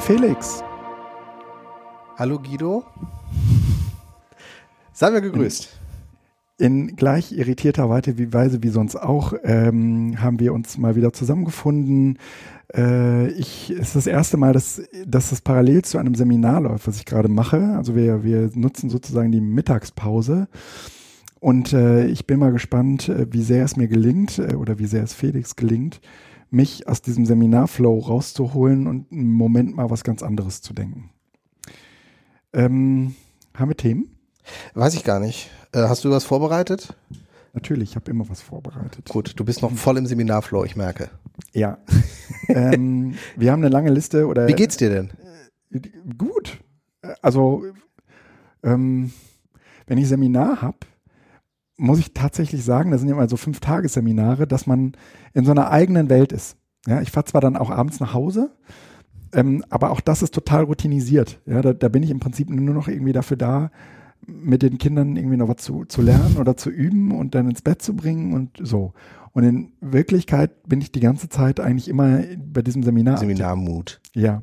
Hi Felix. Hallo Guido. Seien wir gegrüßt. In gleich irritierter Weise wie sonst auch ähm, haben wir uns mal wieder zusammengefunden. Äh, ich es ist das erste Mal, dass, dass das parallel zu einem Seminar läuft, was ich gerade mache. Also wir, wir nutzen sozusagen die Mittagspause. Und äh, ich bin mal gespannt, äh, wie sehr es mir gelingt äh, oder wie sehr es Felix gelingt, mich aus diesem Seminarflow rauszuholen und einen Moment mal was ganz anderes zu denken. Ähm, haben wir Themen? Weiß ich gar nicht. Äh, hast du was vorbereitet? Natürlich, ich habe immer was vorbereitet. Gut, du bist noch voll im Seminarflow, ich merke. Ja. ähm, wir haben eine lange Liste oder. Wie geht's dir denn? Äh, gut. Also, ähm, wenn ich Seminar habe, muss ich tatsächlich sagen, das sind ja immer so fünf Tagesseminare, dass man in so einer eigenen Welt ist. Ja, ich fahre zwar dann auch abends nach Hause, ähm, aber auch das ist total routinisiert. Ja, da, da bin ich im Prinzip nur noch irgendwie dafür da, mit den Kindern irgendwie noch was zu, zu lernen oder zu üben und dann ins Bett zu bringen und so. Und in Wirklichkeit bin ich die ganze Zeit eigentlich immer bei diesem Seminar. Seminarmut. Ja.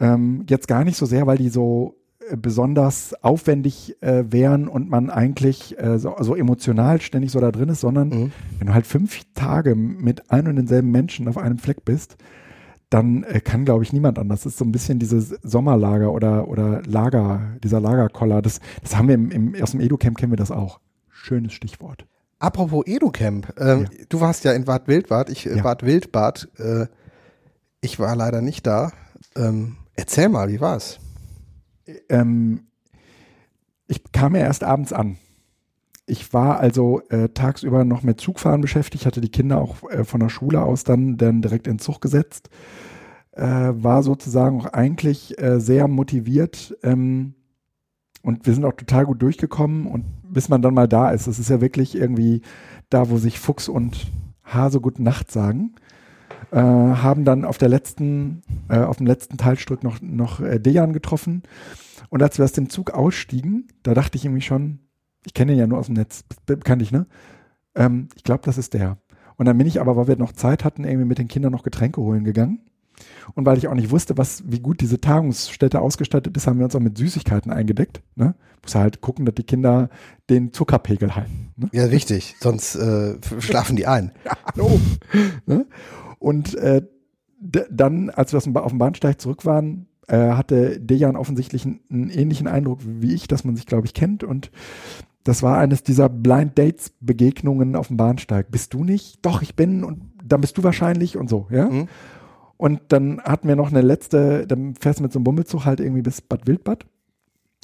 Ähm, jetzt gar nicht so sehr, weil die so besonders aufwendig äh, wären und man eigentlich äh, so, so, emotional ständig so da drin ist, sondern mhm. wenn du halt fünf Tage mit ein und denselben Menschen auf einem Fleck bist, dann äh, kann, glaube ich, niemand anders. Das ist so ein bisschen dieses Sommerlager oder, oder Lager, dieser Lagerkoller. Das, das haben wir im, im, aus dem Edu-Camp kennen wir das auch. Schönes Stichwort. Apropos Edu-Camp, ähm, ja. du warst ja in Bad Wildbad, ich äh, ja. Bad Wildbad, äh, ich war leider nicht da. Ähm, erzähl mal, wie war's? Ähm, ich kam ja erst abends an. Ich war also äh, tagsüber noch mit Zugfahren beschäftigt, hatte die Kinder auch äh, von der Schule aus dann, dann direkt in Zug gesetzt, äh, war sozusagen auch eigentlich äh, sehr motiviert ähm, und wir sind auch total gut durchgekommen und bis man dann mal da ist, das ist ja wirklich irgendwie da, wo sich Fuchs und Hase gute Nacht sagen, äh, haben dann auf der letzten, äh, auf dem letzten Teilstück noch, noch Dejan getroffen und als wir aus dem Zug ausstiegen, da dachte ich irgendwie schon, ich kenne ihn ja nur aus dem Netz, kannte ich, ne? Ähm, ich glaube, das ist der. Und dann bin ich aber, weil wir noch Zeit hatten, irgendwie mit den Kindern noch Getränke holen gegangen. Und weil ich auch nicht wusste, was, wie gut diese Tagungsstätte ausgestattet ist, haben wir uns auch mit Süßigkeiten eingedeckt. Ne? Muss halt gucken, dass die Kinder den Zuckerpegel halten. Ne? Ja, wichtig, sonst äh, schlafen die ein. ja, ne? Und äh, dann, als wir auf dem Bahnsteig zurück waren, äh, hatte Dejan offensichtlich einen, einen, ähnlichen Eindruck wie ich, dass man sich, glaube ich, kennt. Und das war eines dieser Blind Dates Begegnungen auf dem Bahnsteig. Bist du nicht? Doch, ich bin und dann bist du wahrscheinlich und so, ja. Mhm. Und dann hatten wir noch eine letzte, dann fährst du mit so einem Bummelzug halt irgendwie bis Bad Wildbad.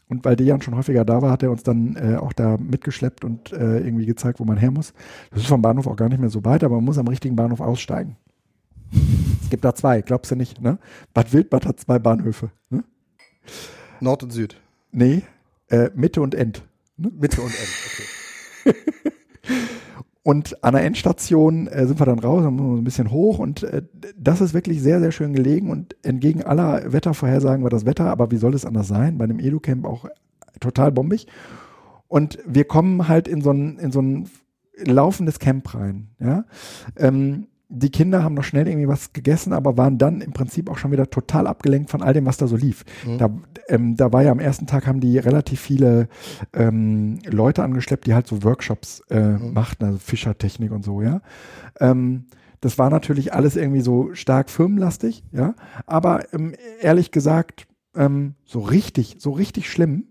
Und weil Dejan schon häufiger da war, hat er uns dann äh, auch da mitgeschleppt und äh, irgendwie gezeigt, wo man her muss. Das ist vom Bahnhof auch gar nicht mehr so weit, aber man muss am richtigen Bahnhof aussteigen. Es gibt da zwei, glaubst du nicht, ne? Bad Wildbad hat zwei Bahnhöfe. Ne? Nord und Süd. Nee, äh, Mitte und End. Ne? Mitte und End, okay. und an der Endstation äh, sind wir dann raus, dann wir ein bisschen hoch und äh, das ist wirklich sehr, sehr schön gelegen und entgegen aller Wettervorhersagen war das Wetter, aber wie soll es anders sein? Bei einem Edu-Camp auch total bombig. Und wir kommen halt in so ein, in so ein laufendes Camp rein, ja. Ähm, die Kinder haben noch schnell irgendwie was gegessen, aber waren dann im Prinzip auch schon wieder total abgelenkt von all dem, was da so lief. Mhm. Da, ähm, da war ja am ersten Tag haben die relativ viele ähm, Leute angeschleppt, die halt so Workshops äh, mhm. machten, also Fischertechnik und so, ja. Ähm, das war natürlich alles irgendwie so stark firmenlastig, ja. Aber ähm, ehrlich gesagt, ähm, so richtig, so richtig schlimm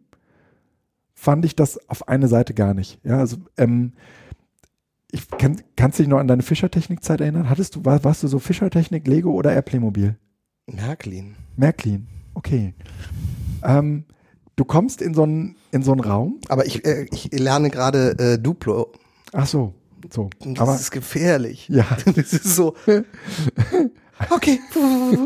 fand ich das auf eine Seite gar nicht. Ja, also ähm, ich kann, kannst du dich noch an deine Fischertechnik-Zeit erinnern? Hattest du, war, warst du so Fischertechnik, Lego oder eher Playmobil? Märklin. Märklin, okay. Ähm, du kommst in so einen in so einen Raum. Aber ich, äh, ich lerne gerade äh, Duplo. Ach so, so. Das Aber, ist gefährlich. Ja. Das ist so. okay.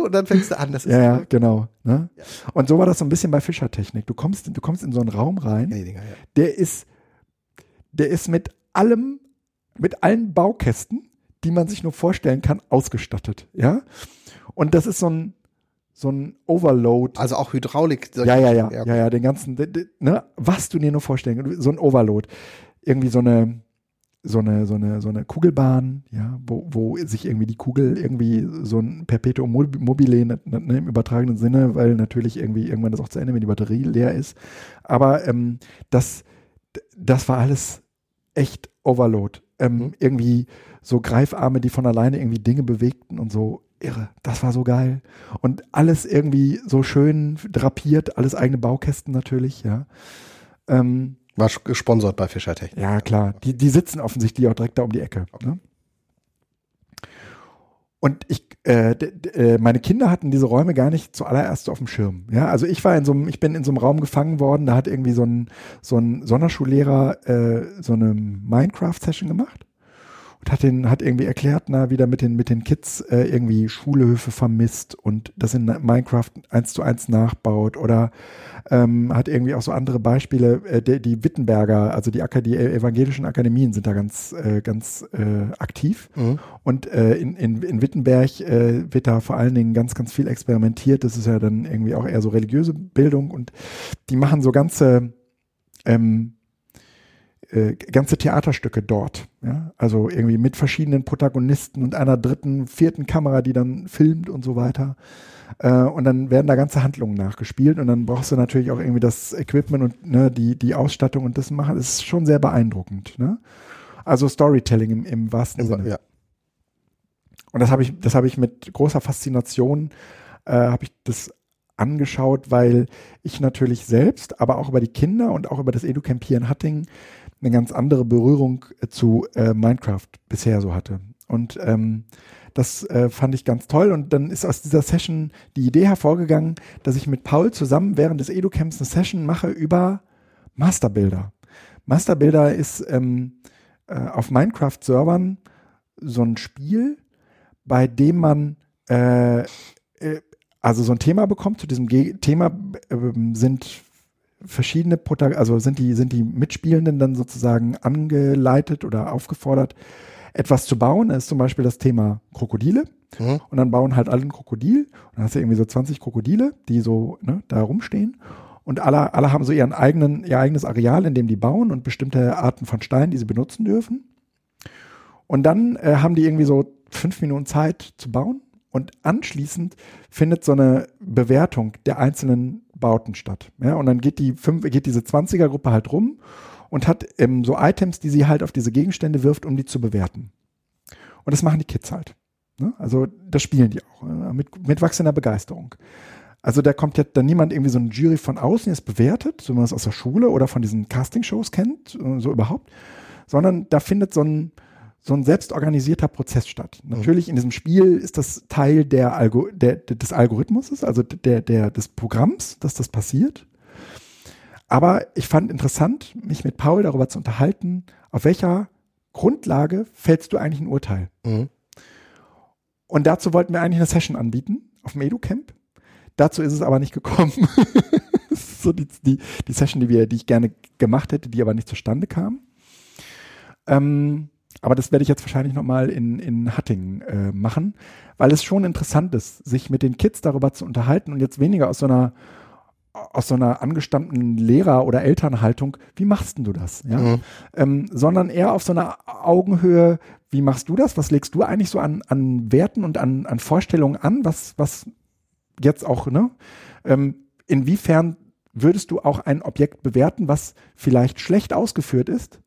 Und dann fängst du an. Das ist ja, ja, genau. Ne? Ja. Und so war das so ein bisschen bei Fischertechnik. Du kommst, du kommst in so einen Raum rein. Ja, Dinger, ja. Der ist, der ist mit allem mit allen Baukästen, die man sich nur vorstellen kann, ausgestattet. Ja. Und das ist so ein, so ein Overload. Also auch Hydraulik. Ja, ja, ja, ja, ja, den ganzen, ne, was du dir nur vorstellen, so ein Overload. Irgendwie so eine, so eine, so eine, so eine Kugelbahn, ja, wo, wo sich irgendwie die Kugel irgendwie so ein Perpetuum mobile ne, ne, im übertragenen Sinne, weil natürlich irgendwie irgendwann das auch zu Ende, wenn die Batterie leer ist. Aber ähm, das, das war alles echt Overload. Ähm, mhm. Irgendwie so Greifarme, die von alleine irgendwie Dinge bewegten und so. Irre, das war so geil. Und alles irgendwie so schön drapiert, alles eigene Baukästen natürlich, ja. Ähm, war gesponsert bei Fischer Technik. Ja, klar. Die, die sitzen offensichtlich auch direkt da um die Ecke. Okay. Ne? Und ich, äh, äh, meine Kinder hatten diese Räume gar nicht zuallererst auf dem Schirm. Ja, also ich war in so einem, ich bin in so einem Raum gefangen worden, da hat irgendwie so ein, so ein Sonderschullehrer äh, so eine Minecraft-Session gemacht und hat den, hat irgendwie erklärt, na, wie der mit den, mit den Kids äh, irgendwie Schulhöfe vermisst und das in Minecraft eins zu eins nachbaut. Oder ähm, hat irgendwie auch so andere Beispiele, äh, die, die Wittenberger, also die, Akad die evangelischen Akademien sind da ganz, äh, ganz äh, aktiv. Mhm. und äh, in, in, in Wittenberg äh, wird da vor allen Dingen ganz, ganz viel experimentiert, das ist ja dann irgendwie auch eher so religiöse Bildung und die machen so ganze ähm, äh, ganze Theaterstücke dort. Ja? Also irgendwie mit verschiedenen Protagonisten und einer dritten, vierten Kamera, die dann filmt und so weiter. Äh, und dann werden da ganze Handlungen nachgespielt und dann brauchst du natürlich auch irgendwie das Equipment und ne, die, die Ausstattung und das machen. Das ist schon sehr beeindruckend. Ne? Also Storytelling im, im wahrsten Im, Sinne. Ja. Und das habe ich, das habe ich mit großer Faszination, äh, habe ich das angeschaut, weil ich natürlich selbst, aber auch über die Kinder und auch über das EduCamp hier in Hattingen eine ganz andere Berührung äh, zu äh, Minecraft bisher so hatte. Und ähm, das äh, fand ich ganz toll. Und dann ist aus dieser Session die Idee hervorgegangen, dass ich mit Paul zusammen während des EduCamps eine Session mache über Masterbuilder. Masterbuilder ist ähm, äh, auf Minecraft-Servern so ein Spiel, bei dem man äh, äh also so ein Thema bekommt. Zu diesem Ge Thema ähm, sind verschiedene Protag also sind die, sind die Mitspielenden dann sozusagen angeleitet oder aufgefordert, etwas zu bauen. Das ist zum Beispiel das Thema Krokodile. Mhm. Und dann bauen halt alle ein Krokodil. Und dann hast du irgendwie so 20 Krokodile, die so ne, da rumstehen. Und alle, alle haben so ihren eigenen, ihr eigenes Areal, in dem die bauen und bestimmte Arten von Steinen, die sie benutzen dürfen. Und dann äh, haben die irgendwie so fünf Minuten Zeit zu bauen. Und anschließend findet so eine Bewertung der einzelnen Bauten statt. Ja, und dann geht die fünf, geht diese 20er-Gruppe halt rum und hat ähm, so Items, die sie halt auf diese Gegenstände wirft, um die zu bewerten. Und das machen die Kids halt. Ne? Also das spielen die auch äh, mit, mit wachsender Begeisterung. Also da kommt jetzt dann niemand irgendwie so eine Jury von außen, jetzt bewertet, so wie man es aus der Schule oder von diesen Castingshows kennt, so überhaupt, sondern da findet so ein, so ein selbstorganisierter Prozess statt. Natürlich in diesem Spiel ist das Teil der Algo der, des Algorithmus, also der, der, des Programms, dass das passiert. Aber ich fand interessant, mich mit Paul darüber zu unterhalten, auf welcher Grundlage fällst du eigentlich ein Urteil? Mhm. Und dazu wollten wir eigentlich eine Session anbieten auf dem EduCamp. Dazu ist es aber nicht gekommen. so die, die, die Session, die, wir, die ich gerne gemacht hätte, die aber nicht zustande kam. Ähm, aber das werde ich jetzt wahrscheinlich nochmal in, in Hattingen äh, machen, weil es schon interessant ist, sich mit den Kids darüber zu unterhalten und jetzt weniger aus so einer aus so einer angestammten Lehrer- oder Elternhaltung, wie machst denn du das? Ja? Mhm. Ähm, sondern eher auf so einer Augenhöhe, wie machst du das? Was legst du eigentlich so an, an Werten und an, an Vorstellungen an? Was, was jetzt auch, ne? Ähm, inwiefern würdest du auch ein Objekt bewerten, was vielleicht schlecht ausgeführt ist,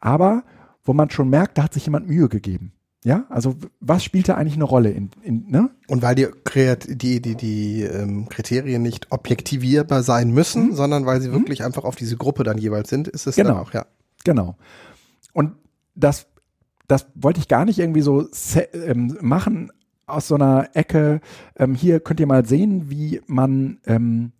aber wo man schon merkt, da hat sich jemand Mühe gegeben. Ja, also was spielt da eigentlich eine Rolle in, in ne? Und weil die, die, die, die ähm, Kriterien nicht objektivierbar sein müssen, mhm. sondern weil sie mhm. wirklich mhm. einfach auf diese Gruppe dann jeweils sind, ist es genau. dann auch, ja. Genau. Und das, das wollte ich gar nicht irgendwie so ähm, machen aus so einer Ecke. Ähm, hier könnt ihr mal sehen, wie man, ähm,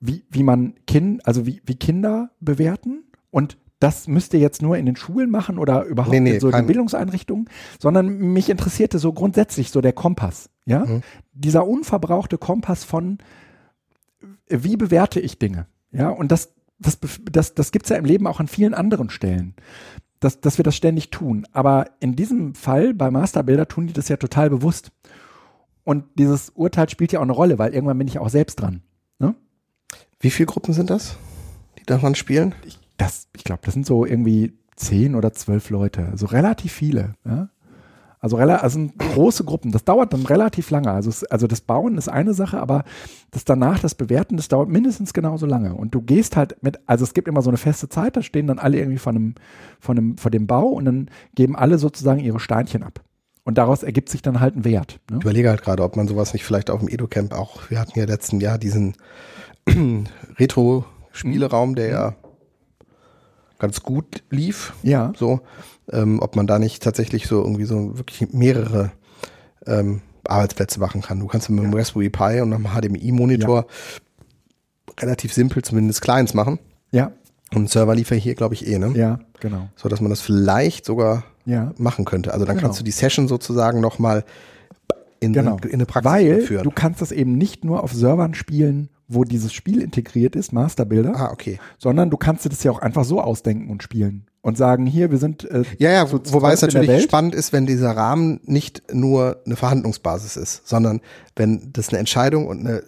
wie, wie man Kind, also wie, wie Kinder bewerten und das müsst ihr jetzt nur in den Schulen machen oder überhaupt nee, nee, in so den Bildungseinrichtungen, sondern mich interessierte so grundsätzlich so der Kompass, ja? Mhm. Dieser unverbrauchte Kompass von wie bewerte ich Dinge, ja? Und das das das das gibt's ja im Leben auch an vielen anderen Stellen. Dass, dass wir das ständig tun. Aber in diesem Fall bei Masterbilder tun die das ja total bewusst. Und dieses Urteil spielt ja auch eine Rolle, weil irgendwann bin ich auch selbst dran. Ne? Wie viele Gruppen sind das, die daran spielen? Ich das, ich glaube, das sind so irgendwie zehn oder zwölf Leute, also relativ viele. Ja? Also, also große Gruppen. Das dauert dann relativ lange. Also, es, also das Bauen ist eine Sache, aber das danach, das Bewerten, das dauert mindestens genauso lange. Und du gehst halt mit, also es gibt immer so eine feste Zeit, da stehen dann alle irgendwie von einem, von einem, vor dem Bau und dann geben alle sozusagen ihre Steinchen ab. Und daraus ergibt sich dann halt ein Wert. Ne? Ich überlege halt gerade, ob man sowas nicht vielleicht auf dem Edu-Camp auch, wir hatten ja letzten Jahr diesen Retro-Spieleraum, der ja ganz gut lief. Ja. So, ähm, ob man da nicht tatsächlich so irgendwie so wirklich mehrere ähm, Arbeitsplätze machen kann. Du kannst mit dem ja. Raspberry Pi und einem HDMI-Monitor ja. relativ simpel zumindest Clients machen. Ja. Und Server liefern hier, glaube ich, eh, ne? Ja, genau. So, dass man das vielleicht sogar ja. machen könnte. Also dann genau. kannst du die Session sozusagen nochmal in, genau. in eine Praxis Weil führen. du kannst das eben nicht nur auf Servern spielen, wo dieses Spiel integriert ist, Masterbilder, ah, okay. sondern du kannst dir das ja auch einfach so ausdenken und spielen und sagen, hier, wir sind äh, Ja, ja, so wobei es natürlich spannend ist, wenn dieser Rahmen nicht nur eine Verhandlungsbasis ist, sondern wenn das eine Entscheidung und eine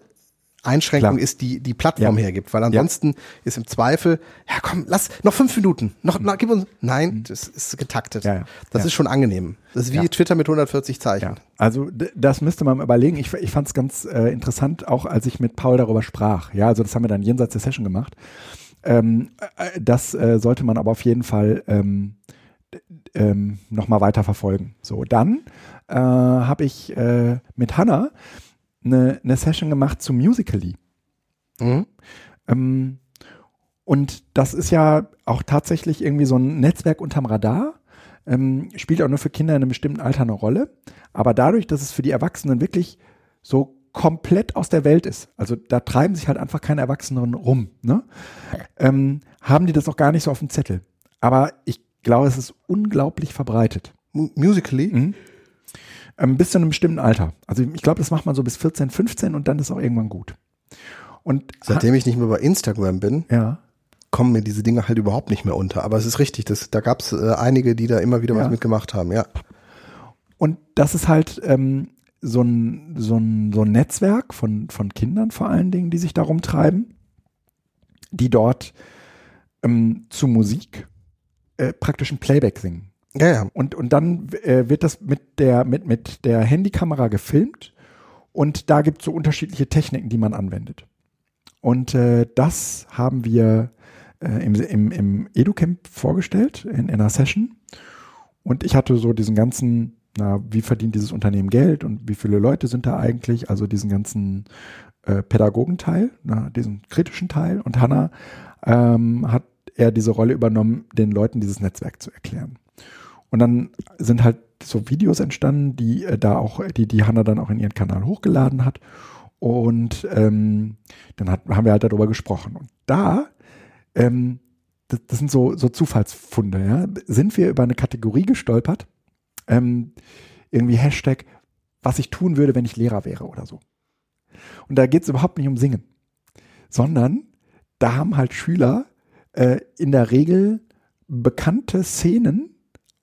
Einschränkung Klar. ist, die die Plattform ja. hergibt. Weil ansonsten ja. ist im Zweifel, ja komm, lass noch fünf Minuten, noch, na, gib uns, nein, mhm. das ist getaktet. Ja, das ist schon angenehm. Das ist wie Twitter mit 140 Zeichen. Also das müsste man überlegen. Ich, ich fand es ganz äh, interessant, auch als ich mit Paul darüber sprach. Ja, also das haben wir dann jenseits der Session gemacht. Ähm, äh, das äh, sollte man aber auf jeden Fall ähm, ähm, nochmal weiter verfolgen. So, dann äh, habe ich äh, mit Hannah eine, eine Session gemacht zu Musically. Mhm. Ähm, und das ist ja auch tatsächlich irgendwie so ein Netzwerk unterm Radar. Ähm, spielt auch nur für Kinder in einem bestimmten Alter eine Rolle. Aber dadurch, dass es für die Erwachsenen wirklich so komplett aus der Welt ist, also da treiben sich halt einfach keine Erwachsenen rum, ne? ähm, haben die das auch gar nicht so auf dem Zettel. Aber ich glaube, es ist unglaublich verbreitet. Musically? Mhm. Ähm, bis zu einem bestimmten Alter. Also ich glaube, das macht man so bis 14, 15 und dann ist auch irgendwann gut. Und Seitdem ich nicht mehr bei Instagram bin, ja. kommen mir diese Dinge halt überhaupt nicht mehr unter. Aber es ist richtig, das, da gab es äh, einige, die da immer wieder ja. was mitgemacht haben, ja. Und das ist halt ähm, so, ein, so, ein, so ein Netzwerk von, von Kindern vor allen Dingen, die sich darum treiben, die dort ähm, zu Musik äh, praktisch ein Playback singen. Ja, ja. Und, und dann äh, wird das mit der, mit, mit der Handykamera gefilmt und da gibt es so unterschiedliche Techniken, die man anwendet. Und äh, das haben wir äh, im, im, im EduCamp vorgestellt in, in einer Session. Und ich hatte so diesen ganzen, na, wie verdient dieses Unternehmen Geld und wie viele Leute sind da eigentlich, also diesen ganzen äh, Pädagogenteil, na, diesen kritischen Teil. Und Hannah ähm, hat er diese Rolle übernommen, den Leuten dieses Netzwerk zu erklären. Und dann sind halt so Videos entstanden, die äh, da auch, die die Hanna dann auch in ihren Kanal hochgeladen hat. Und ähm, dann hat, haben wir halt darüber gesprochen. Und da, ähm, das, das sind so, so Zufallsfunde, ja, sind wir über eine Kategorie gestolpert, ähm, irgendwie Hashtag, was ich tun würde, wenn ich Lehrer wäre oder so. Und da geht es überhaupt nicht um Singen, sondern da haben halt Schüler äh, in der Regel bekannte Szenen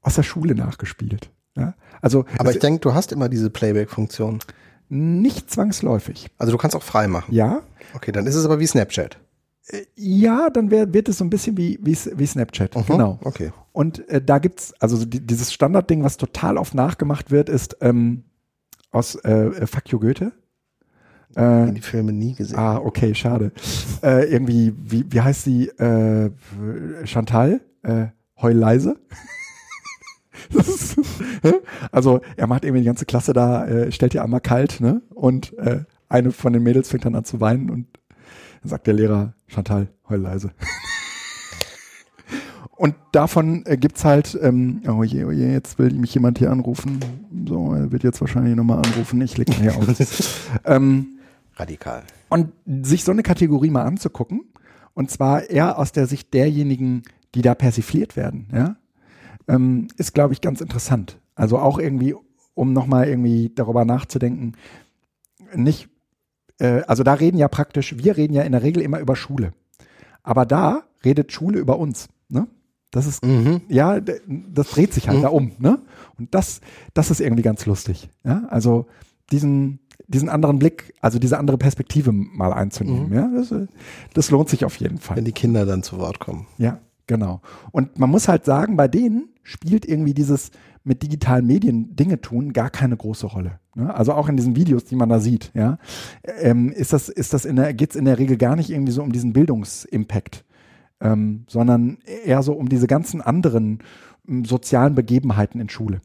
aus der Schule nachgespielt. Ja? Also, Aber ich denke, du hast immer diese Playback-Funktion. Nicht zwangsläufig. Also du kannst auch frei machen. Ja. Okay, dann ist es aber wie Snapchat. Äh, ja, dann wär, wird es so ein bisschen wie, wie, wie Snapchat. Mhm, genau. Okay. Und äh, da gibt's also die, dieses Standardding, was total oft nachgemacht wird, ist ähm, aus äh, äh Fuck you Goethe. Äh, die Filme nie gesehen. Ah, okay, schade. äh, irgendwie, wie, wie heißt sie? Äh, Chantal? Äh, Heul leise? also er macht irgendwie die ganze Klasse da, äh, stellt ihr einmal kalt, ne? Und äh, eine von den Mädels fängt dann an zu weinen und dann sagt der Lehrer, Chantal, heul leise. und davon äh, gibt's halt, ähm, oh je, oh je, jetzt will mich jemand hier anrufen. So, er wird jetzt wahrscheinlich nochmal anrufen. Ich leg hier auf. ähm, Radikal. Und sich so eine Kategorie mal anzugucken, und zwar eher aus der Sicht derjenigen, die da persifliert werden, ja ähm, ist, glaube ich, ganz interessant. Also auch irgendwie, um nochmal irgendwie darüber nachzudenken, nicht, äh, also da reden ja praktisch, wir reden ja in der Regel immer über Schule. Aber da redet Schule über uns. Ne? Das ist, mhm. ja, das dreht sich halt mhm. da um. Ne? Und das, das ist irgendwie ganz lustig. Ja? Also diesen, diesen anderen Blick, also diese andere Perspektive mal einzunehmen. Mhm. Ja? Das, das lohnt sich auf jeden Fall. Wenn die Kinder dann zu Wort kommen. Ja. Genau. Und man muss halt sagen, bei denen spielt irgendwie dieses mit digitalen Medien Dinge tun gar keine große Rolle. Ne? Also auch in diesen Videos, die man da sieht, ja, ähm, ist das, ist das in der, geht's in der Regel gar nicht irgendwie so um diesen Bildungsimpact, ähm, sondern eher so um diese ganzen anderen ähm, sozialen Begebenheiten in Schule.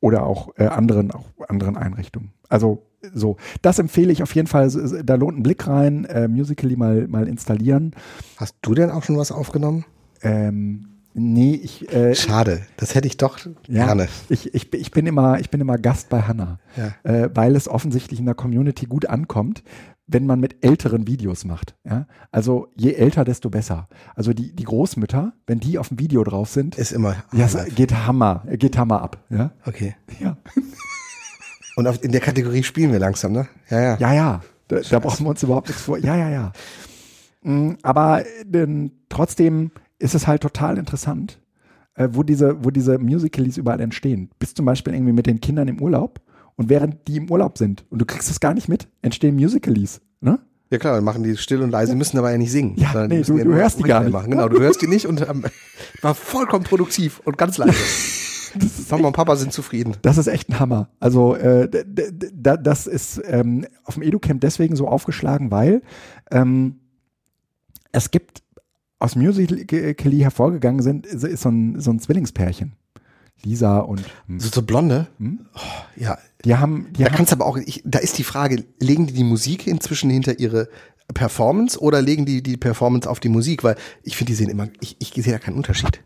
Oder auch äh, anderen, auch anderen Einrichtungen. Also so, das empfehle ich auf jeden Fall. Da lohnt ein Blick rein, äh, Musically mal, mal installieren. Hast du denn auch schon was aufgenommen? Ähm, nee, ich. Äh, Schade, das hätte ich doch ja, gerne. Ich, ich, ich, bin immer, ich bin immer Gast bei Hanna, ja. äh, weil es offensichtlich in der Community gut ankommt, wenn man mit älteren Videos macht. Ja? Also je älter, desto besser. Also die, die Großmütter, wenn die auf dem Video drauf sind, ist immer. Ja, geht Hammer, geht Hammer ab. Ja? Okay. Ja. Und auf, in der Kategorie spielen wir langsam, ne? Ja, ja. Ja, ja. Da, da brauchen wir uns überhaupt nichts vor. Ja, ja, ja. Mm, aber denn, trotzdem ist es halt total interessant, äh, wo diese, wo diese Musicals überall entstehen. Bist zum Beispiel irgendwie mit den Kindern im Urlaub und während die im Urlaub sind und du kriegst es gar nicht mit, entstehen Musicals, ne? Ja klar, dann machen die still und leise, müssen aber ja nicht singen. Ja, nee, du, du hörst die gar nicht. Machen. Genau, du hörst die nicht und ähm, war vollkommen produktiv und ganz leise. Mama und Papa sind zufrieden. Das ist echt ein Hammer. Also äh, das ist ähm, auf dem EduCamp deswegen so aufgeschlagen, weil ähm, es gibt aus Musical.ly hervorgegangen sind, ist so ein, so ein Zwillingspärchen. Lisa und hm. so, so blonde. Hm? Oh, ja, die haben. Die da kannst aber auch. Ich, da ist die Frage: Legen die die Musik inzwischen hinter ihre Performance oder legen die die Performance auf die Musik? Weil ich finde, die sehen immer. Ich, ich sehe da keinen Unterschied.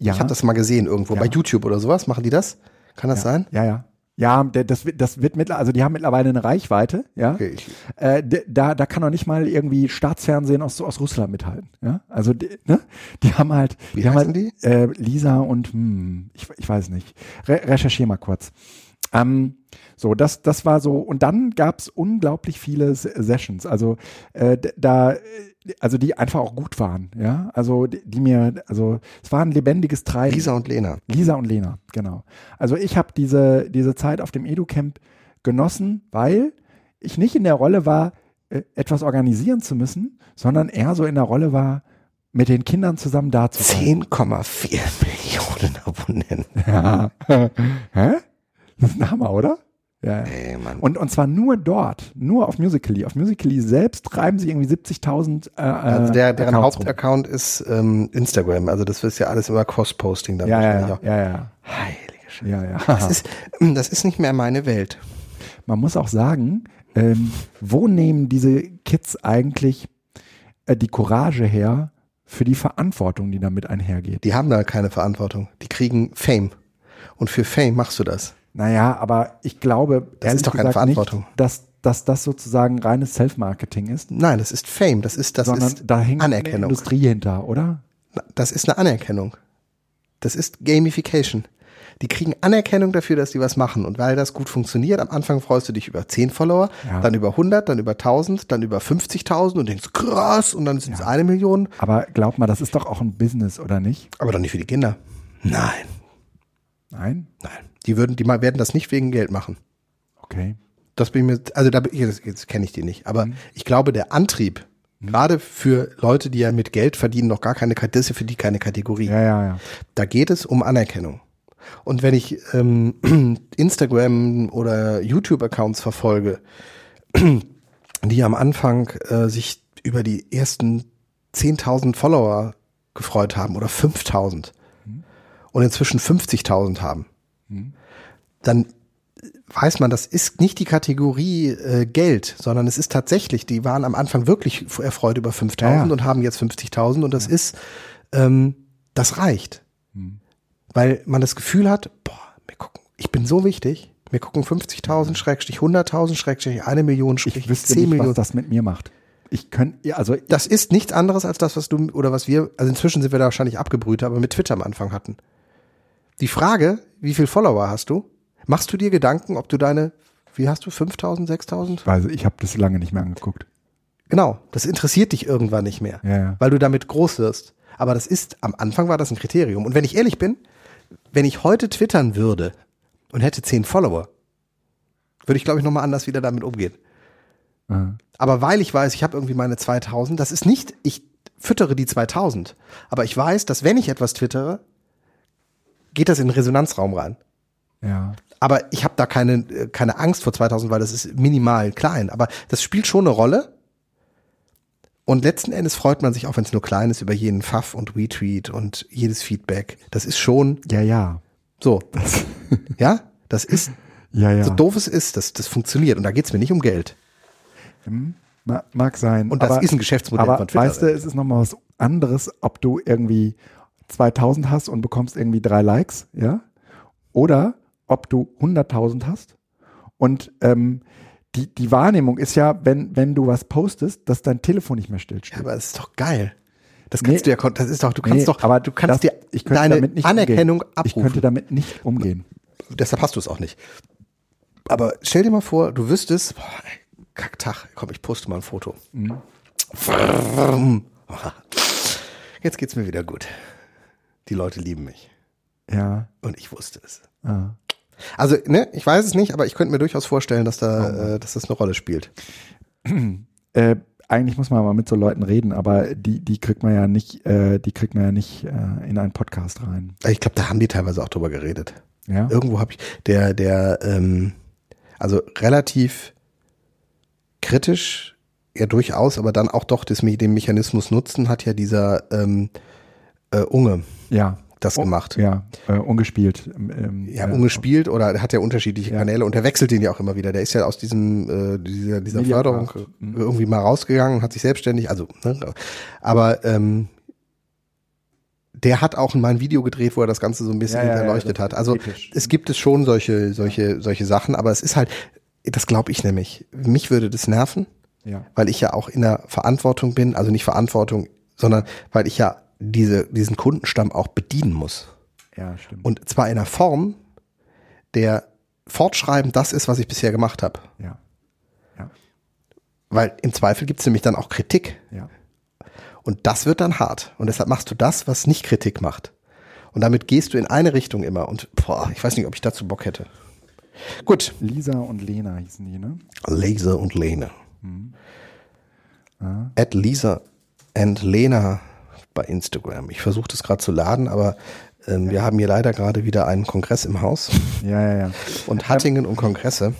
Ja. Ich habe das mal gesehen irgendwo ja. bei YouTube oder sowas. Machen die das? Kann das ja. sein? Ja, ja. Ja, das, das wird mittlerweile, also die haben mittlerweile eine Reichweite, ja. Okay. Äh, da, da kann doch nicht mal irgendwie Staatsfernsehen aus, aus Russland mithalten, ja. Also, die, ne? die haben halt, Wie die haben halt, die? Äh, Lisa und, hm, ich, ich weiß nicht. Re recherchier mal kurz. Ähm, so, das, das war so, und dann gab es unglaublich viele Sessions, also äh, da, also die einfach auch gut waren, ja, also die, die, mir, also es war ein lebendiges Treiben. Lisa und Lena. Lisa und Lena, genau. Also ich habe diese, diese Zeit auf dem Edu-Camp genossen, weil ich nicht in der Rolle war, äh, etwas organisieren zu müssen, sondern eher so in der Rolle war, mit den Kindern zusammen da zu sein. 10,4 Millionen Abonnenten. Ja. Hä? Das ist ein Hammer, oder? Ja. Ey, und, und zwar nur dort, nur auf Musically. Auf Musically selbst treiben sie irgendwie 70.000 äh, Also der, deren Hauptaccount ist ähm, Instagram. Also das ist ja alles immer Cross-Posting. Ja, ja, ja, ja, ja. Heilige Scheiße. Ja, ja. Das ist, ähm, das ist nicht mehr meine Welt. Man muss auch sagen, ähm, wo nehmen diese Kids eigentlich äh, die Courage her für die Verantwortung, die damit einhergeht? Die haben da keine Verantwortung. Die kriegen Fame. Und für Fame machst du das. Naja, aber ich glaube, das ist doch keine Verantwortung. Nicht, dass, dass das sozusagen reines Self-Marketing ist. Nein, das ist Fame, das ist, das sondern ist da hängt Anerkennung. eine Industrie hinter, oder? Das ist eine Anerkennung. Das ist Gamification. Die kriegen Anerkennung dafür, dass die was machen. Und weil das gut funktioniert, am Anfang freust du dich über 10 Follower, ja. dann über 100, dann über 1000, dann über 50.000 und denkst, krass, und dann sind es ja. eine Million. Aber glaub mal, das ist doch auch ein Business, oder nicht? Aber doch nicht für die Kinder. Nein. Nein? Nein. Die würden, die werden das nicht wegen Geld machen. Okay. Das bin ich mir, also da jetzt, jetzt kenne ich die nicht, aber mhm. ich glaube, der Antrieb, mhm. gerade für Leute, die ja mit Geld verdienen, noch gar keine, das ist ja für die keine Kategorie. Ja, ja, ja. Da geht es um Anerkennung. Und wenn ich ähm, Instagram oder YouTube-Accounts verfolge, die am Anfang äh, sich über die ersten 10.000 Follower gefreut haben oder 5.000 mhm. und inzwischen 50.000 haben, dann weiß man, das ist nicht die Kategorie äh, Geld, sondern es ist tatsächlich, die waren am Anfang wirklich erfreut über 5000 ja, ja. und haben jetzt 50.000 und das ja. ist, ähm, das reicht. Hm. Weil man das Gefühl hat, boah, wir gucken, ich bin so wichtig, wir gucken 50.000, Schrägstrich 100.000, Schrägstrich eine Million, Schrägstrich ich wüsste 10 nicht, Millionen. was das mit mir macht. Ich könnte, also. Das ist nichts anderes als das, was du, oder was wir, also inzwischen sind wir da wahrscheinlich abgebrüht, aber mit Twitter am Anfang hatten. Die Frage, wie viel Follower hast du? Machst du dir Gedanken, ob du deine, wie hast du, 5000, 6000? Also ich habe das lange nicht mehr angeguckt. Genau, das interessiert dich irgendwann nicht mehr, ja, ja. weil du damit groß wirst. Aber das ist, am Anfang war das ein Kriterium. Und wenn ich ehrlich bin, wenn ich heute twittern würde und hätte 10 Follower, würde ich, glaube ich, nochmal anders wieder damit umgehen. Mhm. Aber weil ich weiß, ich habe irgendwie meine 2000, das ist nicht, ich füttere die 2000. Aber ich weiß, dass wenn ich etwas twittere, geht das in den Resonanzraum rein. Ja. Aber ich habe da keine, keine Angst vor 2000, weil das ist minimal klein. Aber das spielt schon eine Rolle. Und letzten Endes freut man sich, auch wenn es nur klein ist, über jeden Pfaff und Retweet und jedes Feedback. Das ist schon. Ja, ja. So. Das. ja, das ist. Ja, ja. So doof es ist, das, das funktioniert. Und da geht's mir nicht um Geld. Hm, mag sein. Und das aber, ist ein Geschäftsmodell aber von Twitter. Weißt du, es ist nochmal was anderes, ob du irgendwie 2000 hast und bekommst irgendwie drei Likes, ja? Oder ob du 100.000 hast. Und ähm, die, die Wahrnehmung ist ja, wenn, wenn du was postest, dass dein Telefon nicht mehr stillsteht. Ja, aber das ist doch geil. Das kannst nee, du ja, das ist doch, du kannst nee, doch, aber du kannst das, dir deine Anerkennung umgehen. abrufen. Ich könnte damit nicht umgehen. Deshalb hast du es auch nicht. Aber stell dir mal vor, du wüsstest, boah, Kacktag, komm, ich poste mal ein Foto. Mhm. Jetzt geht's mir wieder gut. Die Leute lieben mich. Ja. Und ich wusste es. Ah. Also, ne, ich weiß es nicht, aber ich könnte mir durchaus vorstellen, dass da, oh. äh, dass das eine Rolle spielt. äh, eigentlich muss man mal mit so Leuten reden, aber die, die kriegt man ja nicht, äh, die kriegt man ja nicht äh, in einen Podcast rein. Ich glaube, da haben die teilweise auch drüber geredet. Ja. Irgendwo habe ich, der, der, ähm, also relativ kritisch, ja durchaus, aber dann auch doch das, den Mechanismus nutzen, hat ja dieser ähm, äh, Unge. Ja das oh, gemacht. Ja, äh, ungespielt. Ähm, ja, äh, ungespielt oder hat ja unterschiedliche ja. Kanäle und der wechselt den ja auch immer wieder. Der ist ja aus diesem äh, dieser, dieser Förderung mhm. irgendwie mal rausgegangen, hat sich selbstständig, also ne, aber ähm, der hat auch mal ein Video gedreht, wo er das Ganze so ein bisschen ja, ja, erleuchtet hat. Also episch. es gibt es schon solche solche solche Sachen, aber es ist halt, das glaube ich nämlich. Mich würde das nerven, ja. weil ich ja auch in der Verantwortung bin, also nicht Verantwortung, sondern weil ich ja diese, diesen Kundenstamm auch bedienen muss. Ja, stimmt. Und zwar in einer Form, der fortschreibend das ist, was ich bisher gemacht habe. Ja. ja. Weil im Zweifel gibt es nämlich dann auch Kritik. Ja. Und das wird dann hart. Und deshalb machst du das, was nicht Kritik macht. Und damit gehst du in eine Richtung immer. Und boah, ich weiß nicht, ob ich dazu Bock hätte. Gut. Lisa und Lena hießen die, ne? Lisa und Lena. Mhm. Ah. At Lisa and Lena bei Instagram. Ich versuche das gerade zu laden, aber ähm, ja. wir haben hier leider gerade wieder einen Kongress im Haus. Ja, ja, ja. Und Hattingen und Kongresse.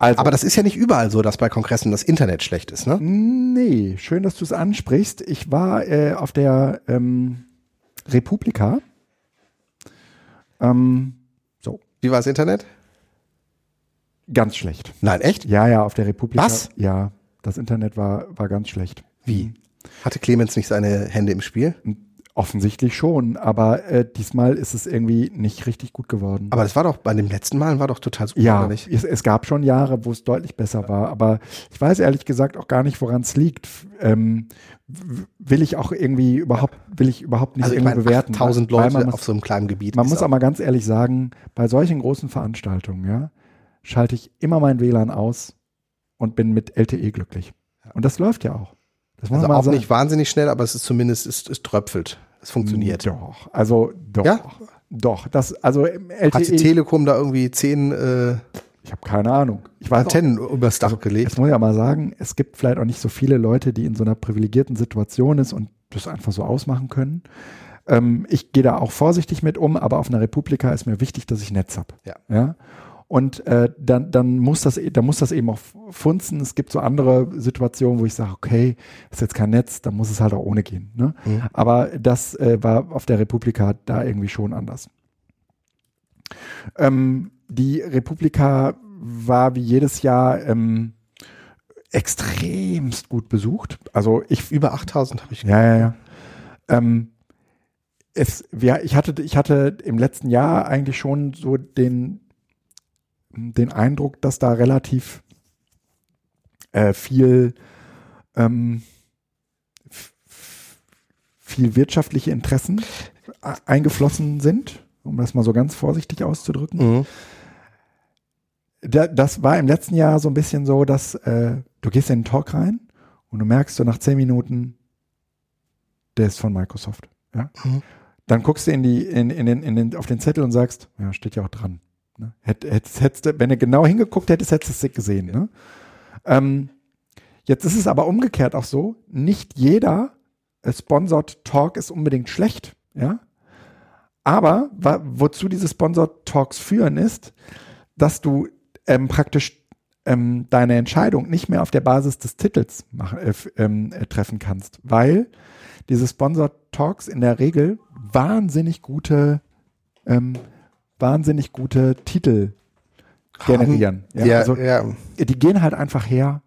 Also, aber das ist ja nicht überall so, dass bei Kongressen das Internet schlecht ist, ne? Nee, schön, dass du es ansprichst. Ich war äh, auf der ähm, Republika. Ähm, so. Wie war das Internet? Ganz schlecht. Nein, echt? Ja, ja, auf der Republika. Was? Ja, das Internet war, war ganz schlecht. Wie? Hatte Clemens nicht seine Hände im Spiel? Offensichtlich schon, aber äh, diesmal ist es irgendwie nicht richtig gut geworden. Aber das war doch bei dem letzten Mal war doch total super, ja, nicht? Es, es gab schon Jahre, wo es deutlich besser war, aber ich weiß ehrlich gesagt auch gar nicht, woran es liegt. Ähm, will ich auch irgendwie überhaupt, will ich überhaupt nicht also irgendwie meine, bewerten. Tausend Leute muss, auf so einem kleinen Gebiet. Man muss auch mal ganz ehrlich sagen, bei solchen großen Veranstaltungen, ja, schalte ich immer mein WLAN aus und bin mit LTE glücklich. Und das läuft ja auch. Das also auch sagen. nicht wahnsinnig schnell, aber es ist zumindest, es, es tröpfelt. Es funktioniert. Doch, also doch. Ja? Doch, das, also LTE. Hat die Telekom da irgendwie zehn äh, ich habe keine Ahnung. Ich weiß Antennen auch, übers Dach gelegt. Jetzt muss ich ja mal sagen, es gibt vielleicht auch nicht so viele Leute, die in so einer privilegierten Situation ist und das einfach so ausmachen können. Ähm, ich gehe da auch vorsichtig mit um, aber auf einer Republika ist mir wichtig, dass ich Netz habe. Ja. ja? Und äh, dann, dann muss das, dann muss das eben auch funzen. Es gibt so andere Situationen, wo ich sage, okay, ist jetzt kein Netz, dann muss es halt auch ohne gehen. Ne? Mhm. Aber das äh, war auf der Republika da irgendwie schon anders. Ähm, die Republika war wie jedes Jahr ähm, extremst gut besucht. Also ich über 8000 habe ich. Ja, ja, ja. Ähm, es, ja, ich hatte, ich hatte im letzten Jahr eigentlich schon so den den Eindruck, dass da relativ äh, viel, ähm, viel wirtschaftliche Interessen eingeflossen sind, um das mal so ganz vorsichtig auszudrücken. Mhm. Da, das war im letzten Jahr so ein bisschen so, dass äh, du gehst in den Talk rein und du merkst so nach zehn Minuten, der ist von Microsoft. Ja? Mhm. Dann guckst du in die, in, in den, in den, auf den Zettel und sagst, ja, steht ja auch dran. Ne? Hättest, wenn du genau hingeguckt hättest, hättest du es gesehen. Ne? Ähm, jetzt ist es aber umgekehrt auch so, nicht jeder äh, Sponsored Talk ist unbedingt schlecht, ja. Aber wozu diese Sponsored Talks führen ist, dass du ähm, praktisch ähm, deine Entscheidung nicht mehr auf der Basis des Titels mach, äh, ähm, äh, treffen kannst, weil diese Sponsored Talks in der Regel wahnsinnig gute, ähm, wahnsinnig gute Titel generieren. Ja, ja, also, ja. Die gehen halt einfach her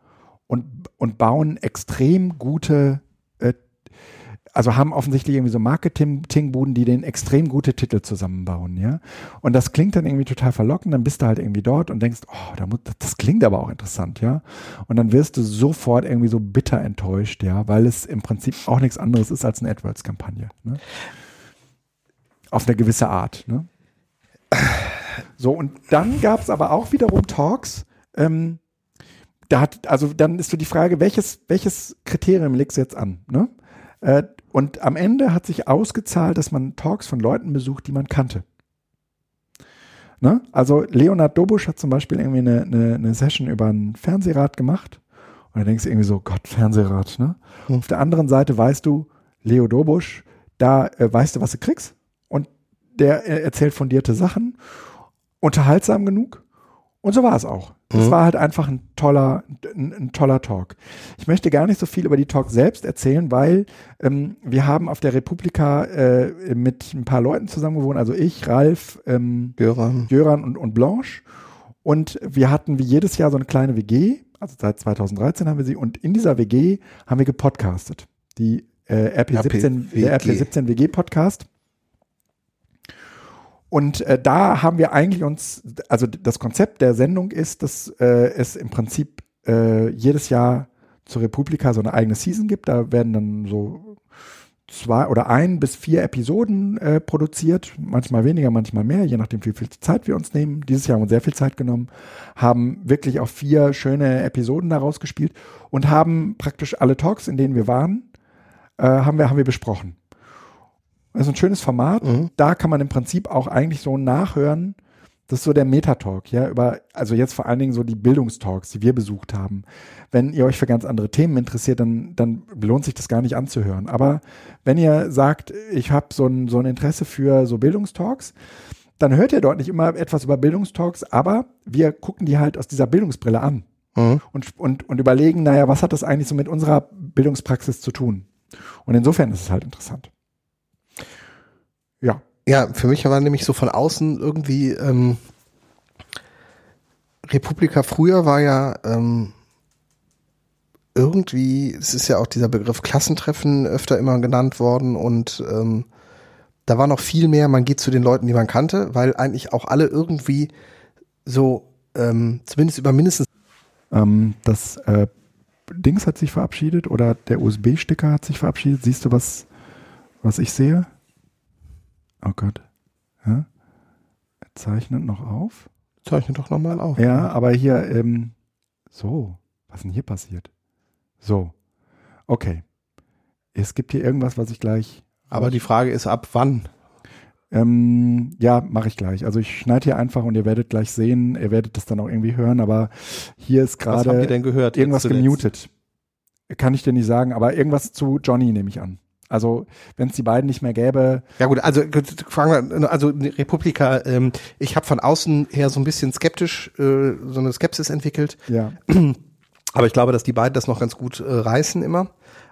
und, und bauen extrem gute also haben offensichtlich irgendwie so Marketingbuden, die den extrem gute Titel zusammenbauen, ja. Und das klingt dann irgendwie total verlockend, dann bist du halt irgendwie dort und denkst, oh, da muss, das klingt aber auch interessant, ja. Und dann wirst du sofort irgendwie so bitter enttäuscht, ja, weil es im Prinzip auch nichts anderes ist als eine AdWords-Kampagne. Ne? Auf eine gewisse Art, ne? So, und dann gab es aber auch wiederum Talks, ähm, da hat, also dann ist so die Frage, welches, welches Kriterium legst du jetzt an? Ne? Äh, und am Ende hat sich ausgezahlt, dass man Talks von Leuten besucht, die man kannte. Ne? Also Leonard Dobusch hat zum Beispiel irgendwie eine, eine, eine Session über ein Fernsehrad gemacht. Und da denkst du irgendwie so, Gott, Fernsehrad. Ne? Hm. Auf der anderen Seite weißt du, Leo Dobusch, da äh, weißt du, was du kriegst. Der äh, erzählt fundierte Sachen, unterhaltsam genug. Und so war es auch. Das mhm. war halt einfach ein toller, ein, ein, toller Talk. Ich möchte gar nicht so viel über die Talk selbst erzählen, weil ähm, wir haben auf der Republika äh, mit ein paar Leuten zusammen gewohnt, also ich, Ralf, ähm, Göran, Göran und, und Blanche. Und wir hatten wie jedes Jahr so eine kleine WG, also seit 2013 haben wir sie, und in dieser WG haben wir gepodcastet. Die äh, RP17, RP der RP17 WG Podcast. Und äh, da haben wir eigentlich uns, also das Konzept der Sendung ist, dass äh, es im Prinzip äh, jedes Jahr zur Republika so eine eigene Season gibt. Da werden dann so zwei oder ein bis vier Episoden äh, produziert, manchmal weniger, manchmal mehr, je nachdem, wie viel Zeit wir uns nehmen. Dieses Jahr haben wir uns sehr viel Zeit genommen, haben wirklich auch vier schöne Episoden daraus gespielt und haben praktisch alle Talks, in denen wir waren, äh, haben wir haben wir besprochen. Das ist ein schönes Format. Mhm. Da kann man im Prinzip auch eigentlich so nachhören. Das ist so der Metatalk, ja, über, also jetzt vor allen Dingen so die Bildungstalks, die wir besucht haben. Wenn ihr euch für ganz andere Themen interessiert, dann, dann lohnt sich das gar nicht anzuhören. Aber wenn ihr sagt, ich habe so ein, so ein Interesse für so Bildungstalks, dann hört ihr dort nicht immer etwas über Bildungstalks, aber wir gucken die halt aus dieser Bildungsbrille an mhm. und, und, und überlegen, naja, was hat das eigentlich so mit unserer Bildungspraxis zu tun? Und insofern ist es halt interessant. Ja. Ja, für mich war nämlich so von außen irgendwie ähm, Republika früher war ja ähm, irgendwie, es ist ja auch dieser Begriff Klassentreffen öfter immer genannt worden und ähm, da war noch viel mehr, man geht zu den Leuten, die man kannte, weil eigentlich auch alle irgendwie so, ähm, zumindest über mindestens. Ähm, das äh, Dings hat sich verabschiedet oder der USB-Sticker hat sich verabschiedet. Siehst du, was, was ich sehe? Oh Gott. Ja? Er zeichnet noch auf. Zeichnet doch nochmal auf. Ja, aber hier, ähm, so, was ist denn hier passiert? So, okay. Es gibt hier irgendwas, was ich gleich. Aber die Frage ist, ab wann? Ähm, ja, mache ich gleich. Also ich schneide hier einfach und ihr werdet gleich sehen, ihr werdet das dann auch irgendwie hören, aber hier ist gerade irgendwas gemutet. Kann ich dir nicht sagen, aber irgendwas zu Johnny nehme ich an. Also wenn es die beiden nicht mehr gäbe. Ja gut, also fragen wir, also Republika, ähm, ich habe von außen her so ein bisschen skeptisch, äh, so eine Skepsis entwickelt. Ja. Aber ich glaube, dass die beiden das noch ganz gut äh, reißen immer.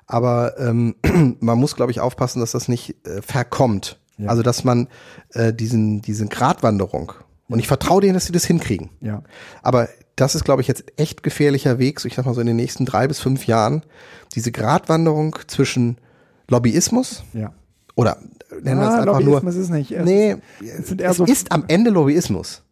Aber ähm, man muss, glaube ich, aufpassen, dass das nicht äh, verkommt. Ja. Also dass man äh, diesen, diesen Gratwanderung und ich vertraue denen, dass sie das hinkriegen. Ja. Aber das ist, glaube ich, jetzt echt gefährlicher Weg, so ich sag mal so in den nächsten drei bis fünf Jahren, diese Gratwanderung zwischen Lobbyismus. Ja. Oder nennen wir es ah, einfach Lobbyismus nur. Ist nicht. Es nee, es, sind es so ist am Ende Lobbyismus.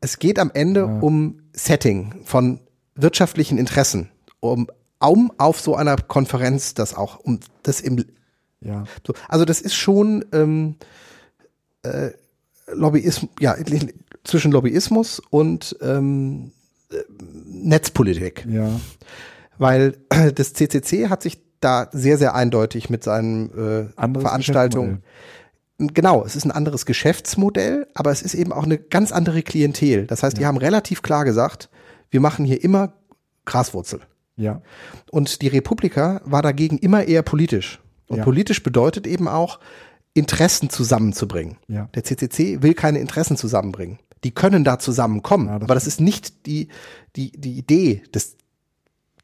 Es geht am Ende ja. um Setting von wirtschaftlichen Interessen, um, um auf so einer Konferenz das auch, um das im ja. So, also das ist schon ähm, äh, Lobbyismus, ja, zwischen Lobbyismus und ähm, Netzpolitik. Ja. Weil das CCC hat sich da sehr, sehr eindeutig mit seinen äh, Veranstaltungen. Genau, es ist ein anderes Geschäftsmodell, aber es ist eben auch eine ganz andere Klientel. Das heißt, ja. die haben relativ klar gesagt, wir machen hier immer Graswurzel. Ja. Und die Republika war dagegen immer eher politisch. Und ja. politisch bedeutet eben auch, Interessen zusammenzubringen. Ja. Der CCC will keine Interessen zusammenbringen. Die können da zusammenkommen, ja, das aber das ist nicht die, die, die Idee des,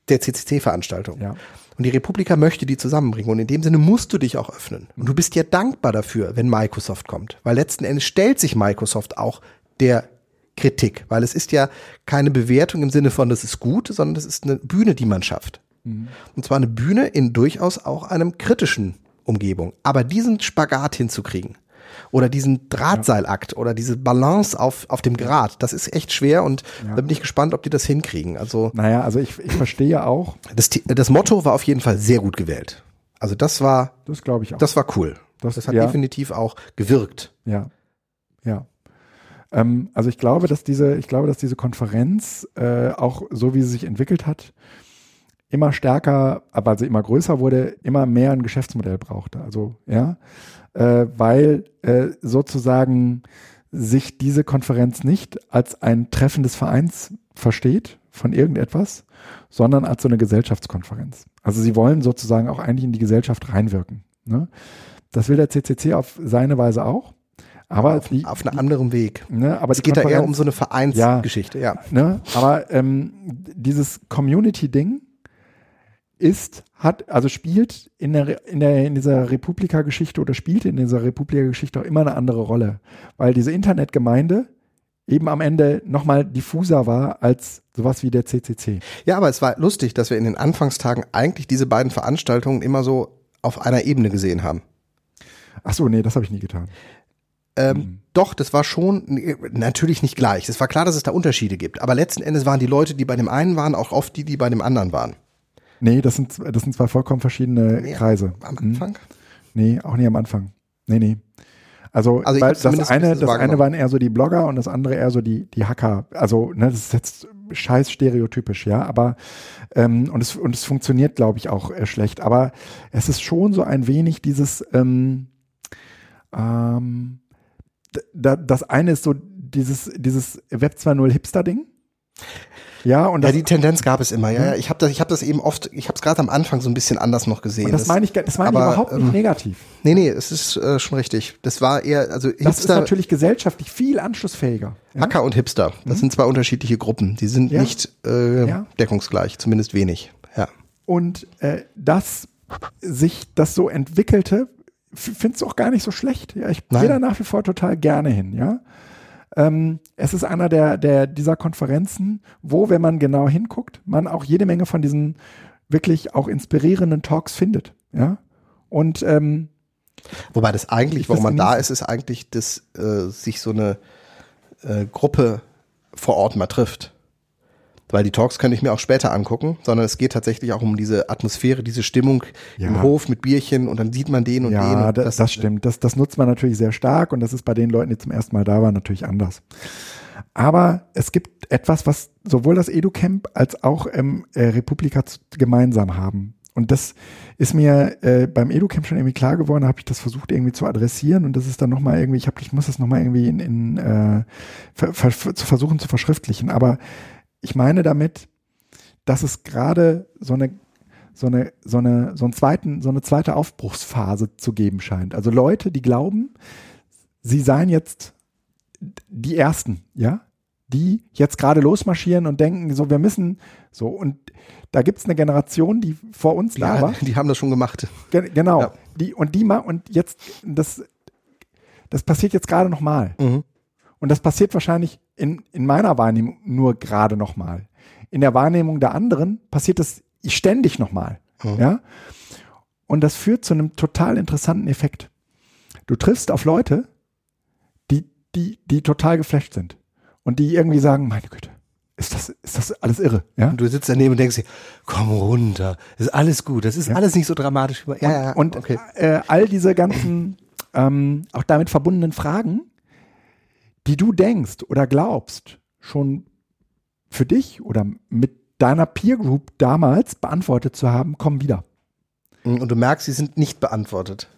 der CCC-Veranstaltung. Ja. Und die Republika möchte die zusammenbringen. Und in dem Sinne musst du dich auch öffnen. Und du bist ja dankbar dafür, wenn Microsoft kommt. Weil letzten Endes stellt sich Microsoft auch der Kritik. Weil es ist ja keine Bewertung im Sinne von, das ist gut, sondern das ist eine Bühne, die man schafft. Mhm. Und zwar eine Bühne in durchaus auch einem kritischen Umgebung. Aber diesen Spagat hinzukriegen, oder diesen Drahtseilakt ja. oder diese Balance auf, auf dem Grat, das ist echt schwer und ja. da bin ich gespannt, ob die das hinkriegen. Also, naja, also ich, ich verstehe auch. Das, das Motto war auf jeden Fall sehr gut gewählt. Also das war, das glaube ich auch. Das war cool. Das, das hat ja. definitiv auch gewirkt. Ja, ja. Ähm, also ich glaube, dass diese, ich glaube, dass diese Konferenz äh, auch so wie sie sich entwickelt hat, immer stärker, aber sie immer größer wurde, immer mehr ein Geschäftsmodell brauchte. Also ja, äh, weil äh, sozusagen sich diese Konferenz nicht als ein Treffen des Vereins versteht von irgendetwas, sondern als so eine Gesellschaftskonferenz. Also sie wollen sozusagen auch eigentlich in die Gesellschaft reinwirken. Ne? Das will der CCC auf seine Weise auch. Aber auf, die, auf einem anderen Weg. Ne, aber es geht da eher um so eine Vereinsgeschichte, ja. ja. Ne, aber ähm, dieses Community-Ding ist, hat, also spielt in der, in der, in dieser Republika-Geschichte oder spielte in dieser Republika-Geschichte auch immer eine andere Rolle. Weil diese Internetgemeinde eben am Ende nochmal diffuser war als sowas wie der CCC. Ja, aber es war lustig, dass wir in den Anfangstagen eigentlich diese beiden Veranstaltungen immer so auf einer Ebene gesehen haben. Ach so, nee, das habe ich nie getan. Ähm, mhm. Doch, das war schon natürlich nicht gleich. Es war klar, dass es da Unterschiede gibt. Aber letzten Endes waren die Leute, die bei dem einen waren, auch oft die, die bei dem anderen waren. Nee, das sind, das sind zwei vollkommen verschiedene nee, Kreise. Am hm? Anfang? Nee, auch nicht am Anfang. Nee, nee. Also, also weil das eine, das eine waren eher so die Blogger und das andere eher so die, die Hacker. Also, ne, das ist jetzt scheiß stereotypisch, ja, aber ähm, und es und es funktioniert, glaube ich, auch äh, schlecht. Aber es ist schon so ein wenig dieses ähm, ähm, da, das eine ist so dieses, dieses Web 2.0 Hipster-Ding. Ja, und ja, die Tendenz gab es immer. Ja, ja. ich habe das, ich habe das eben oft, ich habe es gerade am Anfang so ein bisschen anders noch gesehen. Und das, meine ich, das meine ich überhaupt nicht ähm, negativ. Nee, nee, es ist äh, schon richtig. Das war eher, also Hipster. Das ist natürlich gesellschaftlich viel anschlussfähiger. Ja? Hacker und Hipster, das mhm. sind zwei unterschiedliche Gruppen. Die sind ja. nicht äh, ja. deckungsgleich, zumindest wenig. Ja. Und äh, dass sich das so entwickelte, finde es auch gar nicht so schlecht. Ja, ich gehe da nach wie vor total gerne hin. Ja. Ähm, es ist einer der, der, dieser Konferenzen, wo, wenn man genau hinguckt, man auch jede Menge von diesen wirklich auch inspirierenden Talks findet. Ja. Und ähm, Wobei das eigentlich, warum man da ist, ist eigentlich, dass äh, sich so eine äh, Gruppe vor Ort mal trifft weil die Talks kann ich mir auch später angucken, sondern es geht tatsächlich auch um diese Atmosphäre, diese Stimmung ja. im Hof mit Bierchen und dann sieht man den und ja, den. Ja, das, das stimmt. Das, das nutzt man natürlich sehr stark und das ist bei den Leuten, die zum ersten Mal da waren, natürlich anders. Aber es gibt etwas, was sowohl das EduCamp als auch ähm, äh, Republika gemeinsam haben. Und das ist mir äh, beim EduCamp schon irgendwie klar geworden, da habe ich das versucht irgendwie zu adressieren und das ist dann nochmal irgendwie, ich habe, ich muss das nochmal irgendwie in, in äh, ver, ver, zu versuchen zu verschriftlichen. Aber ich meine damit, dass es gerade so eine so eine so eine so einen zweiten so eine zweite Aufbruchsphase zu geben scheint. Also Leute, die glauben, sie seien jetzt die ersten, ja, die jetzt gerade losmarschieren und denken, so wir müssen so und da gibt es eine Generation, die vor uns ja, da war. Die haben das schon gemacht. Ge genau. Ja. Die und die mal und jetzt das das passiert jetzt gerade noch mal. Mhm. Und das passiert wahrscheinlich in, in meiner Wahrnehmung nur gerade nochmal. In der Wahrnehmung der anderen passiert das ständig nochmal. Mhm. Ja? Und das führt zu einem total interessanten Effekt. Du triffst auf Leute, die, die, die total geflasht sind. Und die irgendwie sagen, meine Güte, ist das, ist das alles irre? Ja? Und du sitzt daneben und denkst dir, komm runter, ist alles gut, das ist ja. alles nicht so dramatisch. Ja, ja, und okay. äh, all diese ganzen, ähm, auch damit verbundenen Fragen, die du denkst oder glaubst, schon für dich oder mit deiner Peer Group damals beantwortet zu haben, kommen wieder. Und du merkst, sie sind nicht beantwortet.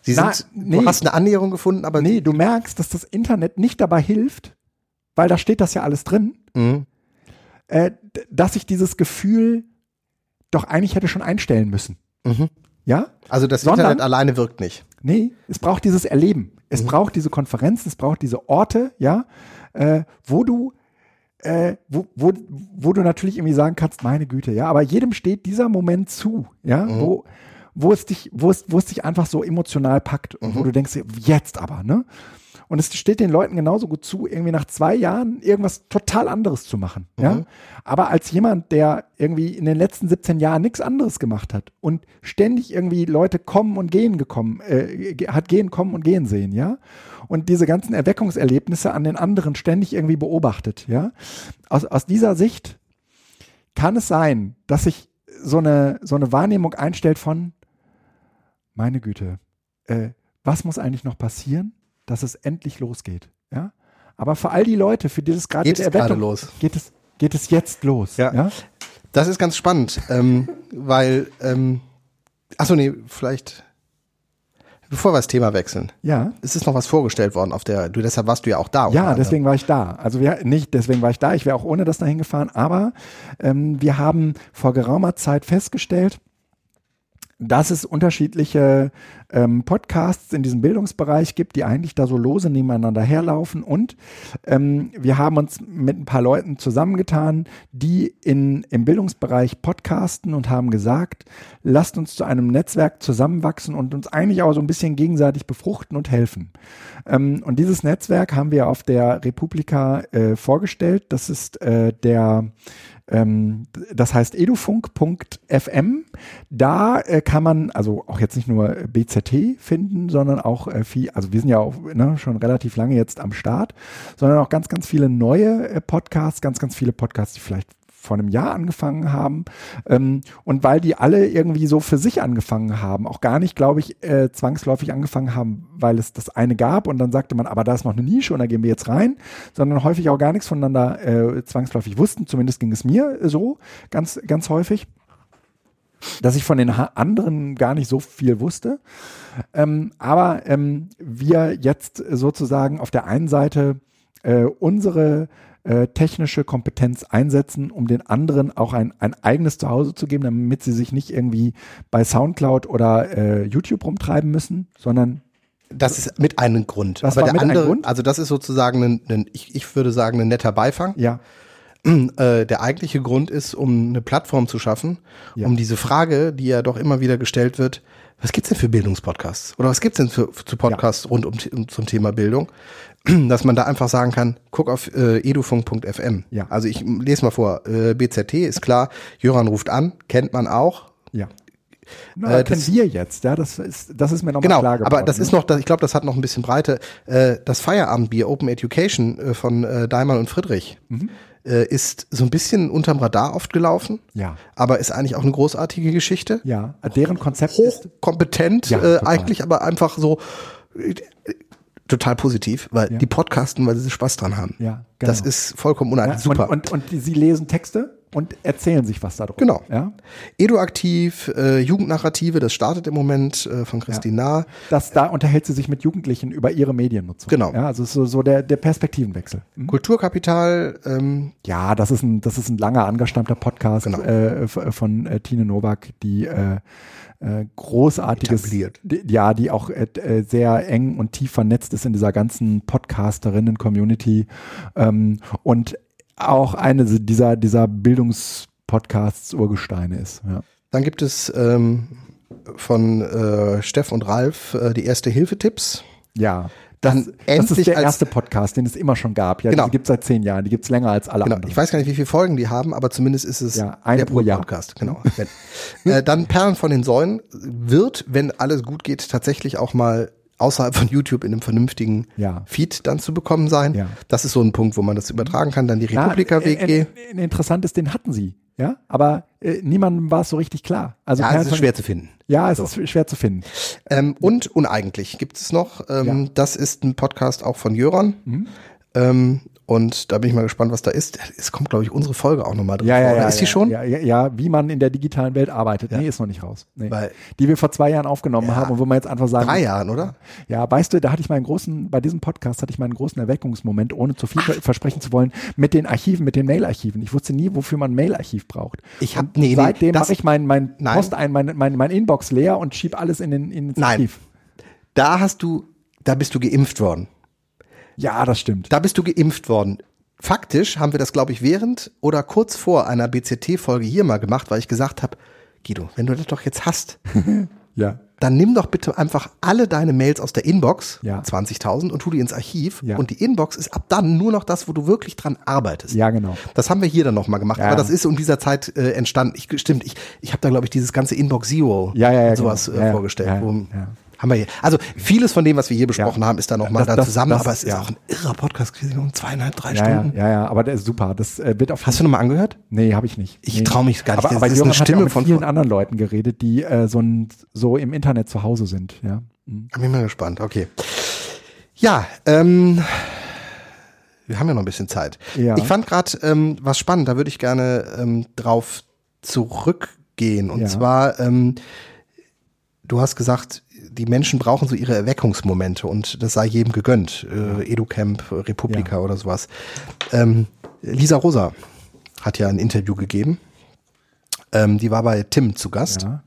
Sie Na, sind, nee, du hast eine Annäherung gefunden, aber. Nee, du merkst, dass das Internet nicht dabei hilft, weil da steht das ja alles drin, mhm. äh, dass ich dieses Gefühl doch eigentlich hätte schon einstellen müssen. Mhm. ja. Also das Sondern, Internet alleine wirkt nicht. Nee, es braucht dieses Erleben. Es mhm. braucht diese Konferenzen, es braucht diese Orte, ja, äh, wo du äh, wo, wo, wo du natürlich irgendwie sagen kannst, meine Güte, ja, aber jedem steht dieser Moment zu, ja, mhm. wo, wo es dich, wo es, wo es dich einfach so emotional packt und mhm. wo du denkst, jetzt aber, ne? Und es steht den Leuten genauso gut zu, irgendwie nach zwei Jahren irgendwas total anderes zu machen. Mhm. Ja? Aber als jemand, der irgendwie in den letzten 17 Jahren nichts anderes gemacht hat und ständig irgendwie Leute kommen und gehen gekommen, äh, hat gehen, kommen und gehen sehen, ja. Und diese ganzen Erweckungserlebnisse an den anderen ständig irgendwie beobachtet, ja. Aus, aus dieser Sicht kann es sein, dass sich so eine, so eine Wahrnehmung einstellt von, meine Güte, äh, was muss eigentlich noch passieren? Dass es endlich losgeht. Ja? Aber für all die Leute, für die das gerade geht es gerade los, geht es geht es jetzt los. Ja. ja? Das ist ganz spannend, ähm, weil ähm, achso nee, vielleicht Bevor wir das Thema wechseln. Ja. Es ist noch was vorgestellt worden auf der, du, deshalb warst du ja auch da. Ja, deswegen war ich da. Also wir, nicht deswegen war ich da, ich wäre auch ohne das dahin gefahren, aber ähm, wir haben vor geraumer Zeit festgestellt, dass es unterschiedliche ähm, Podcasts in diesem Bildungsbereich gibt, die eigentlich da so lose nebeneinander herlaufen. Und ähm, wir haben uns mit ein paar Leuten zusammengetan, die in, im Bildungsbereich podcasten und haben gesagt, lasst uns zu einem Netzwerk zusammenwachsen und uns eigentlich auch so ein bisschen gegenseitig befruchten und helfen. Ähm, und dieses Netzwerk haben wir auf der Republika äh, vorgestellt. Das ist äh, der das heißt edufunk.fm. Da äh, kann man also auch jetzt nicht nur BZT finden, sondern auch äh, viel, also wir sind ja auch ne, schon relativ lange jetzt am Start, sondern auch ganz, ganz viele neue äh, Podcasts, ganz, ganz viele Podcasts, die vielleicht vor einem Jahr angefangen haben. Ähm, und weil die alle irgendwie so für sich angefangen haben, auch gar nicht, glaube ich, äh, zwangsläufig angefangen haben, weil es das eine gab und dann sagte man, aber da ist noch eine Nische und da gehen wir jetzt rein, sondern häufig auch gar nichts voneinander äh, zwangsläufig wussten. Zumindest ging es mir so ganz, ganz häufig dass ich von den anderen gar nicht so viel wusste. Ähm, aber ähm, wir jetzt sozusagen auf der einen Seite äh, unsere äh, technische Kompetenz einsetzen, um den anderen auch ein, ein eigenes Zuhause zu geben, damit sie sich nicht irgendwie bei Soundcloud oder äh, YouTube rumtreiben müssen, sondern das ist mit einem Grund. Das Aber der andere, Grund? also das ist sozusagen ein, ein ich, ich würde sagen, ein netter Beifang. Ja. Äh, der eigentliche Grund ist, um eine Plattform zu schaffen, ja. um diese Frage, die ja doch immer wieder gestellt wird, was gibt's denn für Bildungspodcasts? Oder was gibt's denn für, für Podcasts ja. rund um, um, zum Thema Bildung? dass man da einfach sagen kann, guck auf äh, edufunk.fm. Ja. Also ich lese mal vor, äh, BZT ist klar, Jöran ruft an, kennt man auch. Ja. Na, äh, kennen wir jetzt, ja, das ist, das ist mir nochmal genau, klar geworden. Aber das ist noch, ich glaube, das hat noch ein bisschen Breite. Äh, das Feierabendbier Open Education äh, von äh, Daimann und Friedrich mhm. äh, ist so ein bisschen unterm Radar oft gelaufen. Ja. Aber ist eigentlich auch eine großartige Geschichte. Ja, deren Konzept Hochkompetent, ja, äh, eigentlich, aber einfach so total positiv, weil ja. die podcasten, weil sie Spaß dran haben. Ja, genau. Das ist vollkommen uneinheitlich. Ja, super. Und, und, und sie lesen Texte und erzählen sich was darüber. Genau. Ja? Eduaktiv, äh, Jugendnarrative, das startet im Moment äh, von Christine ja. Das, da unterhält sie sich mit Jugendlichen über ihre Mediennutzung. Genau. Ja, also so, so der, der Perspektivenwechsel. Mhm. Kulturkapital. Ähm, ja, das ist ein, das ist ein langer angestammter Podcast genau. äh, von äh, Tine Nowak, die äh, äh, großartiges, die, ja, die auch äh, äh, sehr eng und tief vernetzt ist in dieser ganzen Podcasterinnen-Community ähm, und auch eine dieser, dieser Bildungspodcasts Urgesteine ist. Ja. Dann gibt es ähm, von äh, Steff und Ralf äh, die erste Hilfetipps. Ja. Das, das ist der erste Podcast, den es immer schon gab. Ja, genau. Die gibt es seit zehn Jahren. Die gibt es länger als alle genau. anderen. Ich weiß gar nicht, wie viele Folgen die haben, aber zumindest ist es ja, eine der pro Jahr. Podcast. Genau. äh, dann Perlen von den Säulen wird, wenn alles gut geht, tatsächlich auch mal außerhalb von YouTube in einem vernünftigen ja. Feed dann zu bekommen sein. Ja. Das ist so ein Punkt, wo man das übertragen kann. Dann die Republika-WG. Ein interessantes, den hatten sie. Ja, aber äh, niemandem war es so richtig klar. Also ja, es ist schwer zu finden. Ja, es so. ist schwer zu finden. Ähm, und uneigentlich gibt es noch. Ähm, ja. Das ist ein Podcast auch von Jöran. Mhm. Ähm, Und da bin ich mal gespannt, was da ist. Es kommt, glaube ich, unsere Folge auch nochmal drin. Ja, ja, ja. Ist die schon? Ja, ja, ja, wie man in der digitalen Welt arbeitet. Ja. Nee, ist noch nicht raus. Nee. Weil- die wir vor zwei Jahren aufgenommen Ja. haben und wo man jetzt einfach sagen. Drei Jahren, oder? Ja, weißt du, da hatte ich meinen großen, bei diesem Podcast hatte ich meinen großen Erweckungsmoment, ohne zu viel versprechen zu wollen, mit den Archiven, mit den Mailarchiven. Ich wusste nie, wofür man ein Mailarchiv braucht. Ich hab- Und nee, nee, seitdem das- mache ich mein, mein Nein. Post ein, mein, mein, mein Inbox leer und schieb alles in den ins Nein. Archiv. Da hast du, da bist du geimpft worden. Ja, das stimmt. Da bist du geimpft worden. Faktisch haben wir das, glaube ich, während oder kurz vor einer BCT-Folge hier mal gemacht, weil ich gesagt habe, Guido, wenn du das doch jetzt hast, Ja. dann nimm doch bitte einfach alle deine Mails aus der Inbox, Ja. 20.000, und tu die ins Archiv. Ja. Und die Inbox ist ab dann nur noch das, wo du wirklich dran arbeitest. Ja, genau. Das haben wir hier dann nochmal gemacht, Ja. aber das ist um dieser Zeit äh, entstanden. Ich, stimmt, ich, ich habe da, glaube ich, dieses ganze Inbox Zero Ja, ja, ja, und sowas genau. äh, vorgestellt. Ja, wo, ja. Haben wir hier. Also vieles von dem, was wir hier besprochen Ja. haben, ist da nochmal da das- zusammen, das- aber es ist ja. auch ein irrer Podcast gewesen, um zweieinhalb, drei Ja, Stunden. ja, ja, aber der ist super. Das äh, wird auf Hast du nochmal angehört? Nee, habe ich nicht. Ich nee. trau mich gar nicht. Aber, Das aber ist Jürgen eine hat ja Stimme mit von- vielen anderen Leuten geredet, die äh, so, ein, so im Internet zu Hause sind. Ja. Mhm. Bin mal gespannt. Okay. Ja, ähm, wir haben ja noch ein bisschen Zeit. Ja. Ich fand gerade ähm, was spannend, da würde ich gerne ähm, drauf zurückgehen. Und Ja. zwar, ähm, du hast gesagt, die Menschen brauchen so ihre Erweckungsmomente und das sei jedem gegönnt. Äh, Educamp, Republika Ja. oder sowas. Ähm, Lisa Rosa hat ja ein Interview gegeben. Ähm, die war bei Tim zu Gast. ja.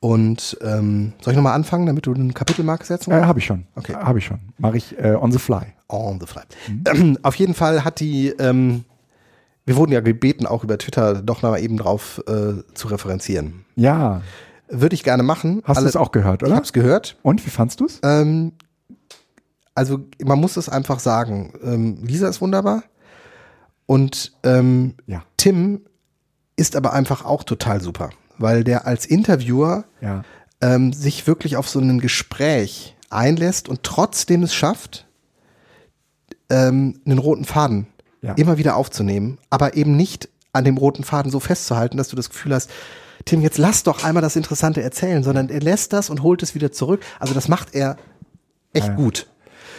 Und ähm, soll ich nochmal anfangen, damit du eine Kapitelmarke setzen Äh, habe ich schon. Okay. Habe ich schon. Mache ich äh, on the fly. On the fly. Ähm, Auf jeden Fall hat die, ähm, wir wurden ja gebeten, auch über Twitter doch mal eben drauf äh, zu referenzieren. Ja. Würde ich gerne machen. Hast du es auch gehört, Ich oder? habe es gehört. Und wie fandst du es? Ähm, also man muss es einfach sagen. Ähm, Lisa ist wunderbar und ähm, Ja. Tim ist aber einfach auch total super, weil der als Interviewer Ja. ähm, sich wirklich auf so ein Gespräch einlässt und trotzdem es schafft, ähm, einen roten Faden Ja. immer wieder aufzunehmen, aber eben nicht an dem roten Faden so festzuhalten, dass du das Gefühl hast, Tim, jetzt lass doch einmal das Interessante erzählen, sondern er lässt das und holt es wieder zurück. Also das macht er echt Ja. gut.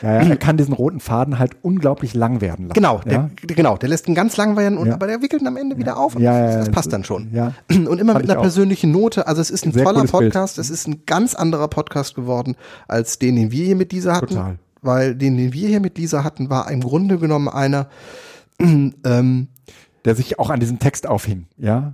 Ja, ja, er kann diesen roten Faden halt unglaublich lang werden lassen. Genau, der, Ja? genau, der lässt ihn ganz lang werden, und, aber der wickelt ihn am Ende wieder auf. und Ja, das, das passt dann schon. ja. Und immer Fand mit einer persönlichen Note. Also es ist ein Sehr toller cooles Bild. Podcast. Es ist ein ganz anderer Podcast geworden als den, den wir hier mit Lisa hatten. Total. Weil den, den wir hier mit Lisa hatten, war im Grunde genommen einer, ähm, Der sich auch an diesem Text aufhing. Ja.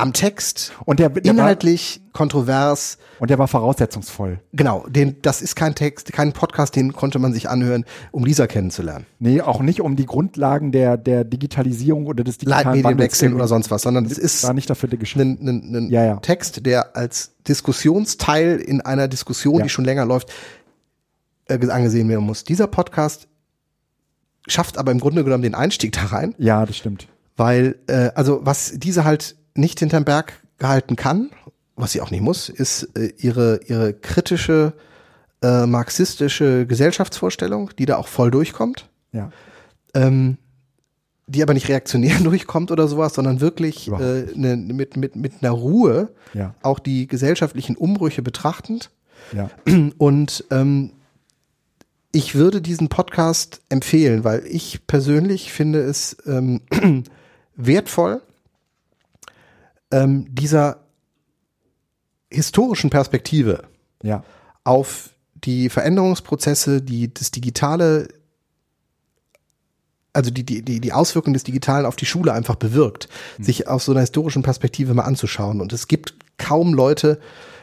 Am Text, Und der, der war, inhaltlich kontrovers. und der war voraussetzungsvoll. Genau, den, das ist kein Text, kein Podcast, den konnte man sich anhören, um Lisa kennenzulernen. Nee, auch nicht um die Grundlagen der, der Digitalisierung oder des digitalen Leitmedien Wandels wechseln irgendwie- oder sonst was, sondern es ist war nicht dafür geschrieben. ein, ein, ein Ja, ja. Text, der als Diskussionsteil in einer Diskussion, Ja. die schon länger läuft, äh, angesehen werden muss. Dieser Podcast schafft aber im Grunde genommen den Einstieg da rein, Ja, das stimmt. weil, äh, also was diese halt nicht hinterm Berg gehalten kann, was sie auch nicht muss, ist äh, ihre, ihre kritische äh, marxistische Gesellschaftsvorstellung, die da auch voll durchkommt Ja. ähm, die aber nicht reaktionär durchkommt oder sowas, sondern wirklich äh, ne, mit, mit, mit einer Ruhe Ja. auch die gesellschaftlichen Umbrüche betrachtend. Ja. Und ähm, ich würde diesen Podcast empfehlen, weil ich persönlich finde es ähm, wertvoll, ähm, dieser historischen Perspektive Ja. auf die Veränderungsprozesse, die das Digitale, also die, die, die, die Auswirkungen des Digitalen auf die Schule einfach bewirkt, sich aus so einer historischen Perspektive mal anzuschauen. Und es gibt kaum Leute,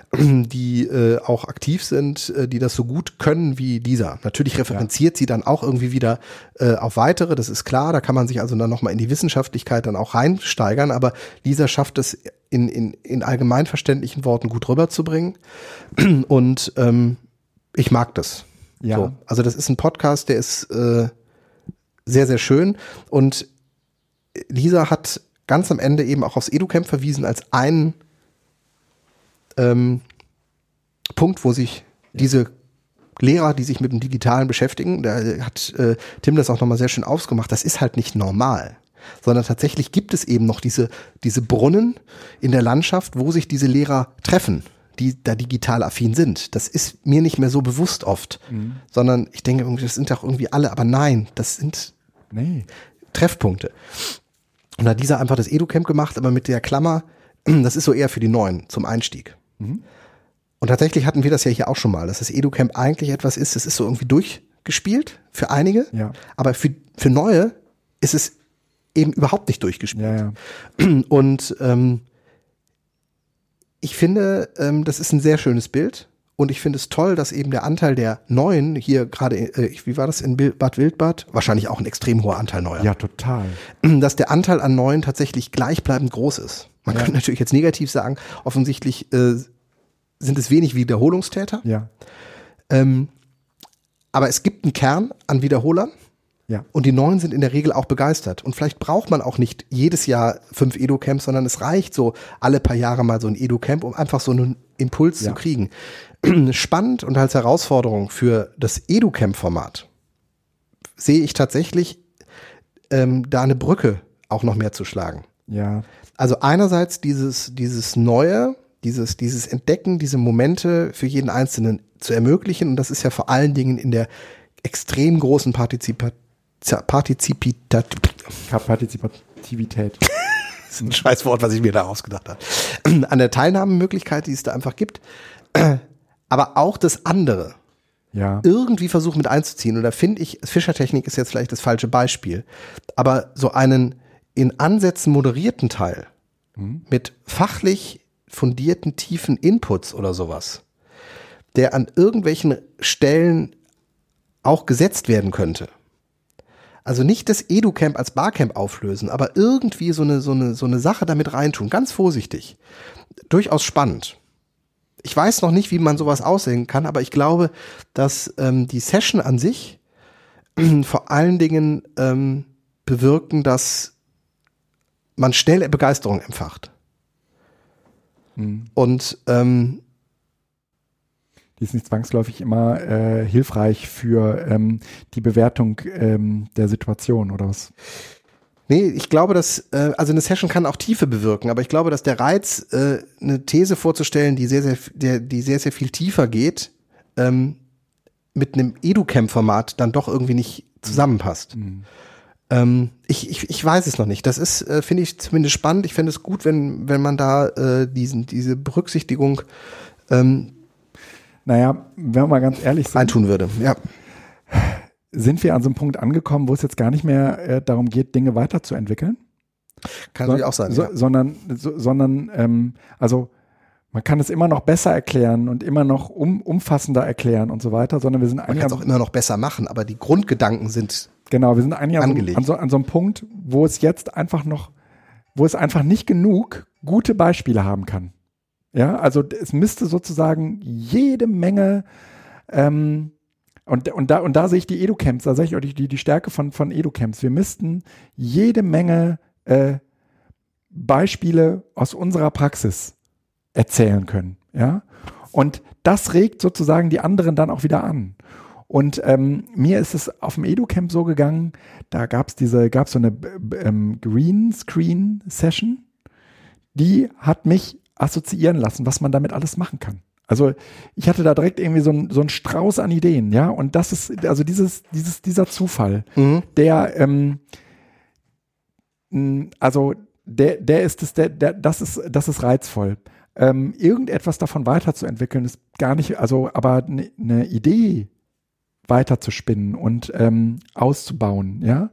die äh, auch aktiv sind, äh, die das so gut können wie dieser. Natürlich referenziert sie dann auch irgendwie wieder äh, auf weitere, das ist klar, da kann man sich also dann nochmal in die Wissenschaftlichkeit dann auch reinsteigern, aber Lisa schafft es in, in, in allgemeinverständlichen Worten gut rüberzubringen und ähm, ich mag das. Ja. So, also das ist ein Podcast, der ist äh, sehr, sehr schön und Lisa hat ganz am Ende eben auch aufs EduCamp verwiesen als einen ähm, Punkt, wo sich diese Lehrer, die sich mit dem Digitalen beschäftigen, da hat äh, Tim das auch nochmal sehr schön ausgemacht, das ist halt nicht normal. Sondern tatsächlich gibt es eben noch diese, diese Brunnen in der Landschaft, wo sich diese Lehrer treffen, die da digital affin sind. Das ist mir nicht mehr so bewusst oft. Sondern ich denke, das sind doch irgendwie alle, aber nein, das sind nee. Treffpunkte. Und da hat dieser einfach das EduCamp gemacht, aber mit der Klammer, das ist so eher für die Neuen zum Einstieg. Mhm. Und tatsächlich hatten wir das ja hier auch schon mal, dass das EduCamp eigentlich etwas ist, das ist so irgendwie durchgespielt für einige, ja. aber für, für Neue ist es eben überhaupt nicht durchgespielt. Ja, ja. Und ähm, ich finde, ähm, das ist ein sehr schönes Bild. Und ich finde es toll, dass eben der Anteil der Neuen hier gerade, äh, wie war das in Bad Wildbad? Wahrscheinlich auch ein extrem hoher Anteil Neuer. Ja, total. Dass der Anteil an Neuen tatsächlich gleichbleibend groß ist. Man ja. könnte natürlich jetzt negativ sagen, offensichtlich äh, sind es wenig Wiederholungstäter. Ja. Ähm, aber es gibt einen Kern an Wiederholern. Ja. Und die Neuen sind in der Regel auch begeistert. Und vielleicht braucht man auch nicht jedes Jahr fünf Edo-Camps, sondern es reicht so alle paar Jahre mal so ein Edo-Camp, um einfach so einen Impuls ja. zu kriegen. Spannend und als Herausforderung für das Edu-Camp-Format sehe ich tatsächlich ähm, da eine Brücke auch noch mehr zu schlagen. Ja. Also einerseits dieses, dieses Neue, dieses, dieses Entdecken, diese Momente für jeden Einzelnen zu ermöglichen. Und das ist ja vor allen Dingen in der extrem großen Partizipa Partizipita Partizipativität. das ist ein Scheißwort, was ich mir da ausgedacht habe. An der Teilnahmemöglichkeit, die es da einfach gibt. Aber auch das andere. Ja. Irgendwie versuchen mit einzuziehen. Und da finde ich, Fischertechnik ist jetzt vielleicht das falsche Beispiel. Aber so einen in Ansätzen moderierten Teil mhm. mit fachlich fundierten, tiefen Inputs oder sowas, der an irgendwelchen Stellen auch gesetzt werden könnte. Also nicht das Edu-Camp als Barcamp auflösen, aber irgendwie so eine, so eine, so eine Sache damit reintun, ganz vorsichtig. Durchaus spannend. Ich weiß noch nicht, wie man sowas aussehen kann, aber ich glaube, dass ähm, die Session an sich vor allen Dingen ähm, bewirken, dass man schnell Begeisterung empfacht. Mhm. Und ähm, die ist nicht zwangsläufig immer äh, hilfreich für ähm, die Bewertung ähm, der Situation oder was? Nee, ich glaube, dass, äh, also eine Session kann auch Tiefe bewirken, aber ich glaube, dass der Reiz, äh, eine These vorzustellen, die sehr, sehr, der, die sehr, sehr viel tiefer geht, ähm, mit einem Educamp-Format dann doch irgendwie nicht zusammenpasst. Mhm. Ähm, ich, ich, ich weiß es noch nicht. Das ist, äh, finde ich zumindest spannend. Ich fände es gut, wenn, wenn man da äh, diesen, diese Berücksichtigung ähm, naja, wenn wir mal ganz ehrlich sind. Eintun würde, ja. Sind wir an so einem Punkt angekommen, wo es jetzt gar nicht mehr äh, darum geht, Dinge weiterzuentwickeln? Kann so, natürlich auch sein. So, ja. Sondern, so, sondern ähm, also man kann es immer noch besser erklären und immer noch um, umfassender erklären und so weiter, sondern wir sind eigentlich. Man kann es auch immer noch besser machen, aber die Grundgedanken sind Genau, wir sind eigentlich an so, an so einem Punkt, wo es jetzt einfach noch, wo es einfach nicht genug gute Beispiele haben kann. Ja, also es müsste sozusagen jede Menge ähm, und, und, da, und da sehe ich die Edu-Camps, da sehe ich auch die, die, die Stärke von, von Edu-Camps. Wir müssten jede Menge äh, Beispiele aus unserer Praxis erzählen können. Ja? Und das regt sozusagen die anderen dann auch wieder an. Und ähm, mir ist es auf dem Edu-Camp so gegangen, da gab es diese, gab so eine ähm, Green-Screen-Session, die hat mich assoziieren lassen, was man damit alles machen kann. Also ich hatte da direkt irgendwie so, ein, so einen Strauß an Ideen, ja, und das ist, also dieses, dieses, dieser Zufall, mhm. der, ähm, also der, der ist es, der, der, das ist, das ist reizvoll. Ähm, irgendetwas davon weiterzuentwickeln ist gar nicht, also aber eine ne Idee weiterzuspinnen und ähm, auszubauen, ja.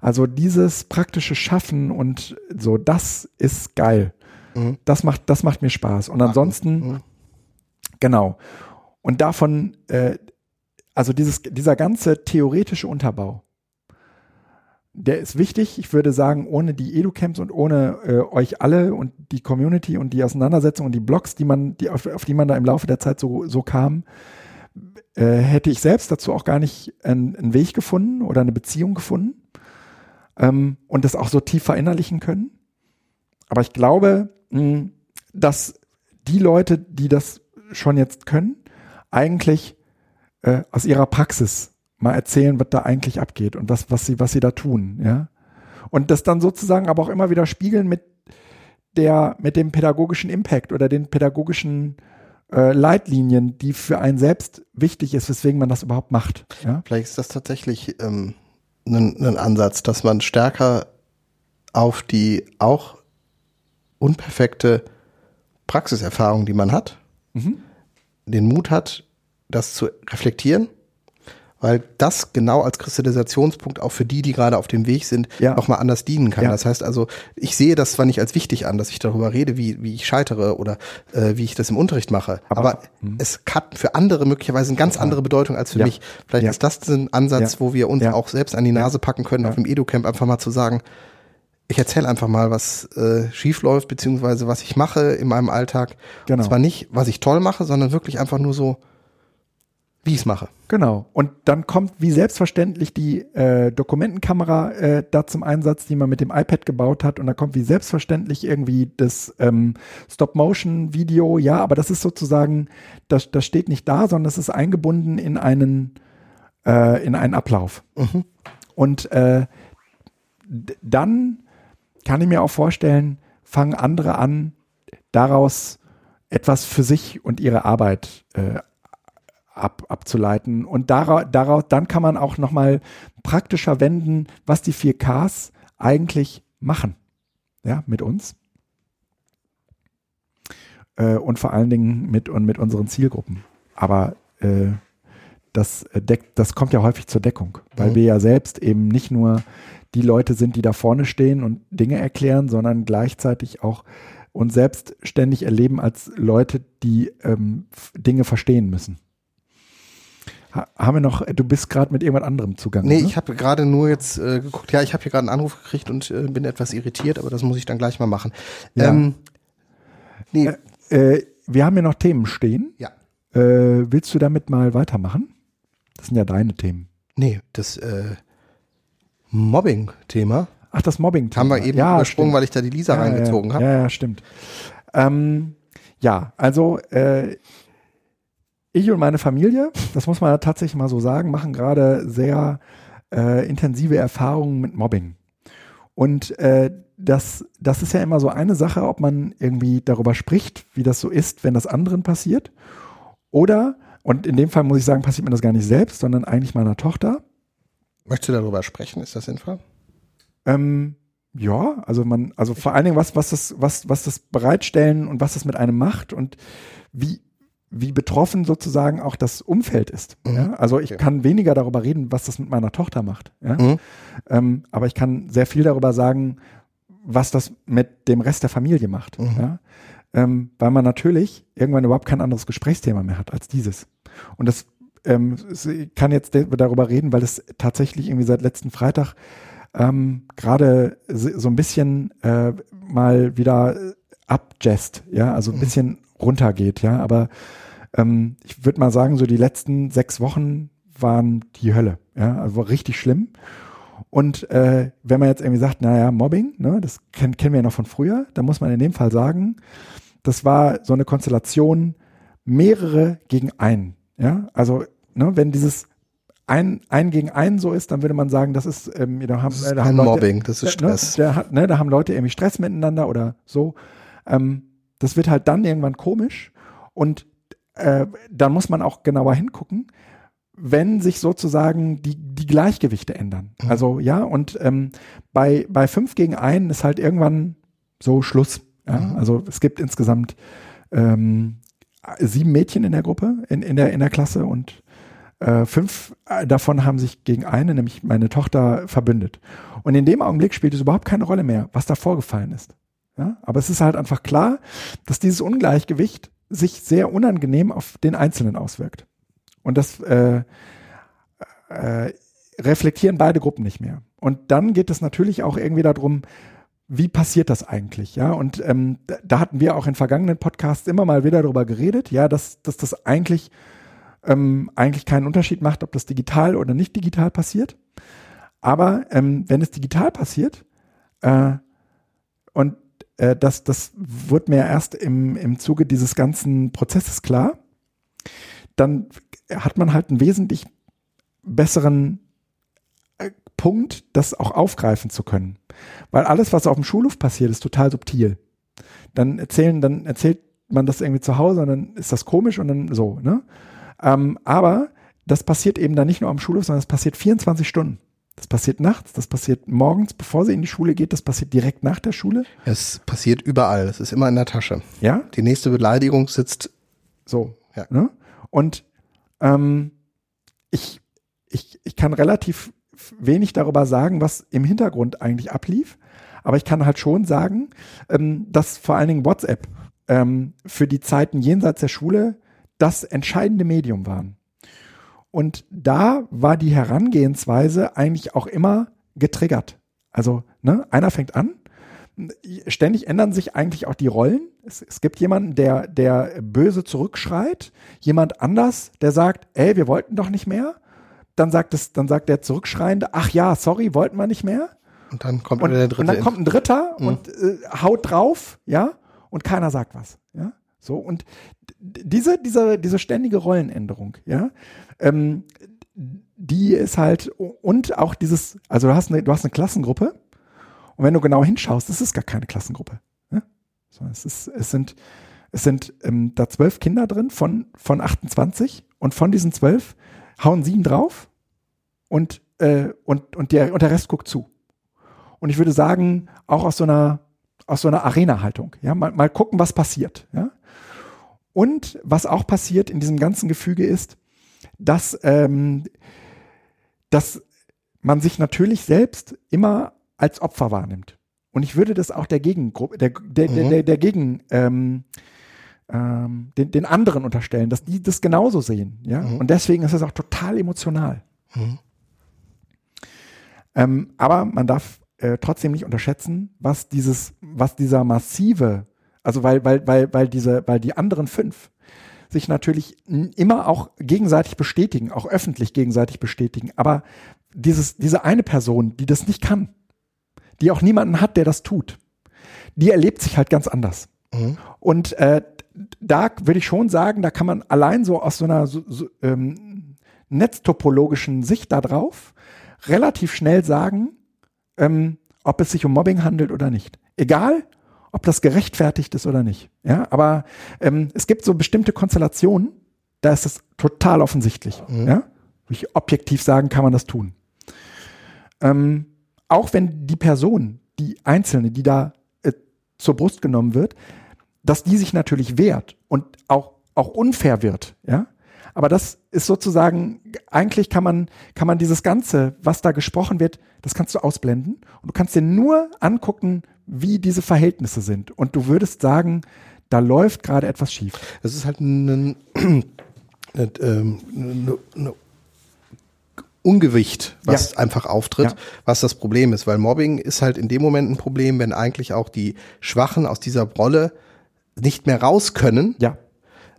Also dieses praktische Schaffen und so, das ist geil. Mhm. Das macht, das macht mir Spaß. Und ansonsten, mhm. genau. Und davon, äh, also dieses, dieser ganze theoretische Unterbau, der ist wichtig. Ich würde sagen, ohne die Edu-Camps und ohne äh, euch alle und die Community und die Auseinandersetzung und die Blogs, die man, die, auf, auf die man da im Laufe der Zeit so, so kam, äh, hätte ich selbst dazu auch gar nicht einen, einen Weg gefunden oder eine Beziehung gefunden ähm, und das auch so tief verinnerlichen können. Aber ich glaube, mh, dass die Leute, die das schon jetzt können, eigentlich äh, aus ihrer Praxis mal erzählen, was da eigentlich abgeht und was, was sie, was sie da tun, ja. Und das dann sozusagen aber auch immer wieder spiegeln mit der, mit dem pädagogischen Impact oder den pädagogischen äh, Leitlinien, die für einen selbst wichtig ist, weswegen man das überhaupt macht. Ja? Vielleicht ist das tatsächlich ähm, einen, einen Ansatz, dass man stärker auf die auch unperfekte Praxiserfahrung, die man hat, mhm. den Mut hat, das zu reflektieren weil das genau als Kristallisationspunkt auch für die, die gerade auf dem Weg sind, ja. nochmal anders dienen kann. Ja. Das heißt also, ich sehe das zwar nicht als wichtig an, dass ich darüber rede, wie, wie ich scheitere oder äh, wie ich das im Unterricht mache, aber, aber hm. es hat für andere möglicherweise eine ganz andere Bedeutung als für ja. mich. Vielleicht ist das ein Ansatz, wo wir uns auch selbst an die Nase packen können, auf dem Edu-Camp einfach mal zu sagen, ich erzähle einfach mal, was äh, schief läuft, beziehungsweise was ich mache in meinem Alltag. Genau. Und zwar nicht, was ich toll mache, sondern wirklich einfach nur so, wie ich es mache. Genau. Und dann kommt wie selbstverständlich die äh, Dokumentenkamera äh, da zum Einsatz, die man mit dem iPad gebaut hat. Und da kommt wie selbstverständlich irgendwie das ähm, Stop-Motion-Video. Ja, aber das ist sozusagen, das, das steht nicht da, sondern das ist eingebunden in einen, äh, in einen Ablauf. Mhm. Und äh, dann kann ich mir auch vorstellen, fangen andere an, daraus etwas für sich und ihre Arbeit äh, ab, abzuleiten. Und daraus, daraus, dann kann man auch nochmal praktischer wenden, was die 4Ks eigentlich machen. Ja, mit uns. Äh, und vor allen Dingen mit, und mit unseren Zielgruppen. Aber äh, das, deckt, das kommt ja häufig zur Deckung, weil mhm. wir ja selbst eben nicht nur die Leute sind, die da vorne stehen und Dinge erklären, sondern gleichzeitig auch uns selbstständig erleben als Leute, die ähm, Dinge verstehen müssen haben wir noch, du bist gerade mit irgendwas anderem zugange. Nee, ne? ich habe gerade nur jetzt äh, geguckt, ja, ich habe hier gerade einen Anruf gekriegt und äh, bin etwas irritiert, aber das muss ich dann gleich mal machen. Ja. Ähm, nee. Äh, äh, wir haben ja noch Themen stehen. Ja. Äh, willst du damit mal weitermachen? Das sind ja deine Themen. Nee, das äh, Mobbing-Thema. Ach, das Mobbing-Thema. Haben wir eben ja, übersprungen, stimmt. weil ich da die Lisa ja, reingezogen ja, habe. Ja, ja, stimmt. Ähm, ja, also äh, ich und meine Familie, das muss man tatsächlich mal so sagen, machen gerade sehr äh, intensive Erfahrungen mit Mobbing. Und äh, das, das ist ja immer so eine Sache, ob man irgendwie darüber spricht, wie das so ist, wenn das anderen passiert. Oder, und in dem Fall muss ich sagen, passiert mir das gar nicht selbst, sondern eigentlich meiner Tochter. Möchtest du darüber sprechen? Ist das sinnvoll? Ähm, ja, also man, also vor allen Dingen, was, was das, was, was das Bereitstellen und was das mit einem macht und wie, wie betroffen sozusagen auch das Umfeld ist. Mhm. Ja? Also ich okay. kann weniger darüber reden, was das mit meiner Tochter macht. Ja? Mhm. Ähm, aber ich kann sehr viel darüber sagen, was das mit dem Rest der Familie macht. Mhm. Ja? Ähm, weil man natürlich irgendwann überhaupt kein anderes Gesprächsthema mehr hat als dieses. Und das ähm, ich kann jetzt darüber reden, weil es tatsächlich irgendwie seit letzten Freitag ähm, gerade so ein bisschen äh, mal wieder abjazzt, ja, also ein mhm. bisschen runtergeht, ja, aber ähm, ich würde mal sagen, so die letzten sechs Wochen waren die Hölle. Ja, also war richtig schlimm. Und äh, wenn man jetzt irgendwie sagt, naja, Mobbing, ne, das kennen, kennen wir ja noch von früher, dann muss man in dem Fall sagen, das war so eine Konstellation mehrere gegen einen. Ja, also ne, wenn dieses ein, ein gegen einen so ist, dann würde man sagen, das ist, ähm, da haben, das ist da haben Leute, Mobbing, das ist ne, Stress. Ne, da, ne, da haben Leute irgendwie Stress miteinander oder so. Ähm, das wird halt dann irgendwann komisch und äh, dann muss man auch genauer hingucken, wenn sich sozusagen die, die Gleichgewichte ändern. Mhm. Also ja, und ähm, bei, bei fünf gegen einen ist halt irgendwann so Schluss. Ja? Mhm. Also es gibt insgesamt ähm, sieben Mädchen in der Gruppe, in, in, der, in der Klasse und äh, fünf äh, davon haben sich gegen eine, nämlich meine Tochter, verbündet. Und in dem Augenblick spielt es überhaupt keine Rolle mehr, was da vorgefallen ist. Ja? Aber es ist halt einfach klar, dass dieses Ungleichgewicht sich sehr unangenehm auf den Einzelnen auswirkt. Und das äh, äh, reflektieren beide Gruppen nicht mehr. Und dann geht es natürlich auch irgendwie darum, wie passiert das eigentlich? Ja, und ähm, da hatten wir auch in vergangenen Podcasts immer mal wieder darüber geredet, ja, dass, dass das eigentlich, ähm, eigentlich keinen Unterschied macht, ob das digital oder nicht digital passiert. Aber ähm, wenn es digital passiert, äh, und äh, das, das wird mir erst im, im Zuge dieses ganzen Prozesses klar. Dann hat man halt einen wesentlich besseren äh, Punkt, das auch aufgreifen zu können. Weil alles, was auf dem Schulhof passiert, ist total subtil. Dann erzählen, dann erzählt man das irgendwie zu Hause und dann ist das komisch und dann so, ne? Ähm, aber das passiert eben dann nicht nur am Schulhof, sondern es passiert 24 Stunden. Das passiert nachts, das passiert morgens, bevor sie in die Schule geht, das passiert direkt nach der Schule. Es passiert überall, es ist immer in der Tasche. Ja. Die nächste Beleidigung sitzt so. Ja. Ne? Und ähm, ich, ich, ich kann relativ wenig darüber sagen, was im Hintergrund eigentlich ablief. Aber ich kann halt schon sagen, ähm, dass vor allen Dingen WhatsApp ähm, für die Zeiten jenseits der Schule das entscheidende Medium waren. Und da war die Herangehensweise eigentlich auch immer getriggert. Also, ne, einer fängt an, ständig ändern sich eigentlich auch die Rollen. Es, es, gibt jemanden, der, der böse zurückschreit, jemand anders, der sagt, ey, wir wollten doch nicht mehr. Dann sagt es, dann sagt der Zurückschreiende, ach ja, sorry, wollten wir nicht mehr. Und dann kommt und, der dritte. Und dann kommt ein Dritter mhm. und äh, haut drauf, ja, und keiner sagt was, ja. So, und diese, diese, diese ständige Rollenänderung, ja, ähm, die ist halt, und auch dieses, also du hast eine, du hast eine Klassengruppe und wenn du genau hinschaust, ist gar keine Klassengruppe. Ja? So, es, ist, es sind, es sind ähm, da zwölf Kinder drin von, von 28 und von diesen zwölf hauen sieben drauf und, äh, und, und, der, und der Rest guckt zu. Und ich würde sagen, auch aus so einer, aus so einer Arena-Haltung. Ja, mal, mal gucken, was passiert. Ja. Und was auch passiert in diesem ganzen Gefüge ist, dass, ähm, dass man sich natürlich selbst immer als Opfer wahrnimmt. Und ich würde das auch der Gegengruppe, der, der, mhm. der, der, der Gegen, ähm, ähm, den, den anderen unterstellen, dass die das genauso sehen. Ja? Mhm. Und deswegen ist es auch total emotional. Mhm. Ähm, aber man darf äh, trotzdem nicht unterschätzen, was dieses, was dieser massive, also weil, weil, weil, weil diese, weil die anderen fünf sich natürlich immer auch gegenseitig bestätigen, auch öffentlich gegenseitig bestätigen. Aber dieses, diese eine Person, die das nicht kann, die auch niemanden hat, der das tut, die erlebt sich halt ganz anders. Mhm. Und äh, da würde ich schon sagen, da kann man allein so aus so einer so, so, ähm, netztopologischen Sicht da drauf relativ schnell sagen, ähm, ob es sich um Mobbing handelt oder nicht. Egal, ob das gerechtfertigt ist oder nicht. Ja, aber ähm, es gibt so bestimmte Konstellationen, da ist es total offensichtlich. Mhm. Ja, ich objektiv sagen, kann man das tun. Ähm, auch wenn die Person, die Einzelne, die da äh, zur Brust genommen wird, dass die sich natürlich wehrt und auch, auch unfair wird, ja. Aber das ist sozusagen, eigentlich kann man, kann man dieses Ganze, was da gesprochen wird, das kannst du ausblenden und du kannst dir nur angucken, wie diese Verhältnisse sind. Und du würdest sagen, da läuft gerade etwas schief. Das ist halt ein, ein, ein, ein Ungewicht, was ja. einfach auftritt, ja. was das Problem ist. Weil Mobbing ist halt in dem Moment ein Problem, wenn eigentlich auch die Schwachen aus dieser Rolle nicht mehr raus können. Ja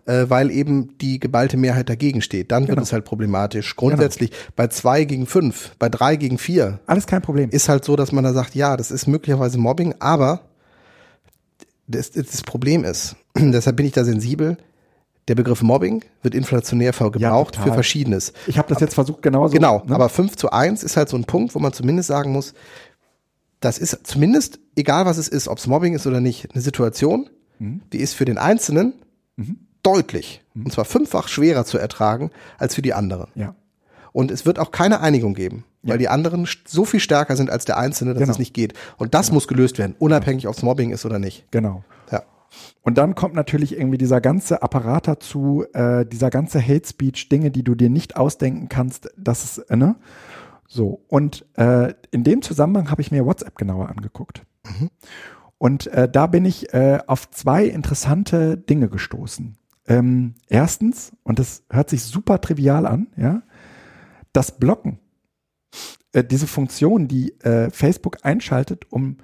äh, weil eben die geballte Mehrheit dagegen steht. Dann genau. wird es halt problematisch. Grundsätzlich genau. bei zwei gegen fünf, bei drei gegen vier. Alles kein Problem. Ist halt so, dass man da sagt, ja, das ist möglicherweise Mobbing, aber das, das Problem ist, deshalb bin ich da sensibel, der Begriff Mobbing wird inflationär gebraucht ja, für Verschiedenes. Ich habe das jetzt versucht genauso. Genau, ne? aber 5 zu 1 ist halt so ein Punkt, wo man zumindest sagen muss, das ist zumindest, egal was es ist, ob es Mobbing ist oder nicht, eine Situation, mhm. die ist für den Einzelnen mhm deutlich, und zwar fünffach schwerer zu ertragen als für die anderen. Ja. Und es wird auch keine Einigung geben, weil ja. die anderen so viel stärker sind als der Einzelne, dass genau. es nicht geht. Und das genau. muss gelöst werden, unabhängig, ob es Mobbing ist oder nicht. Genau. Ja. Und dann kommt natürlich irgendwie dieser ganze Apparat dazu, äh, dieser ganze Hate Speech, Dinge, die du dir nicht ausdenken kannst, das ist, äh, ne? So. Und äh, in dem Zusammenhang habe ich mir WhatsApp genauer angeguckt. Mhm. Und äh, da bin ich äh, auf zwei interessante Dinge gestoßen. Ähm, erstens, und das hört sich super trivial an, ja, das Blocken. Äh, diese Funktion, die äh, Facebook einschaltet, um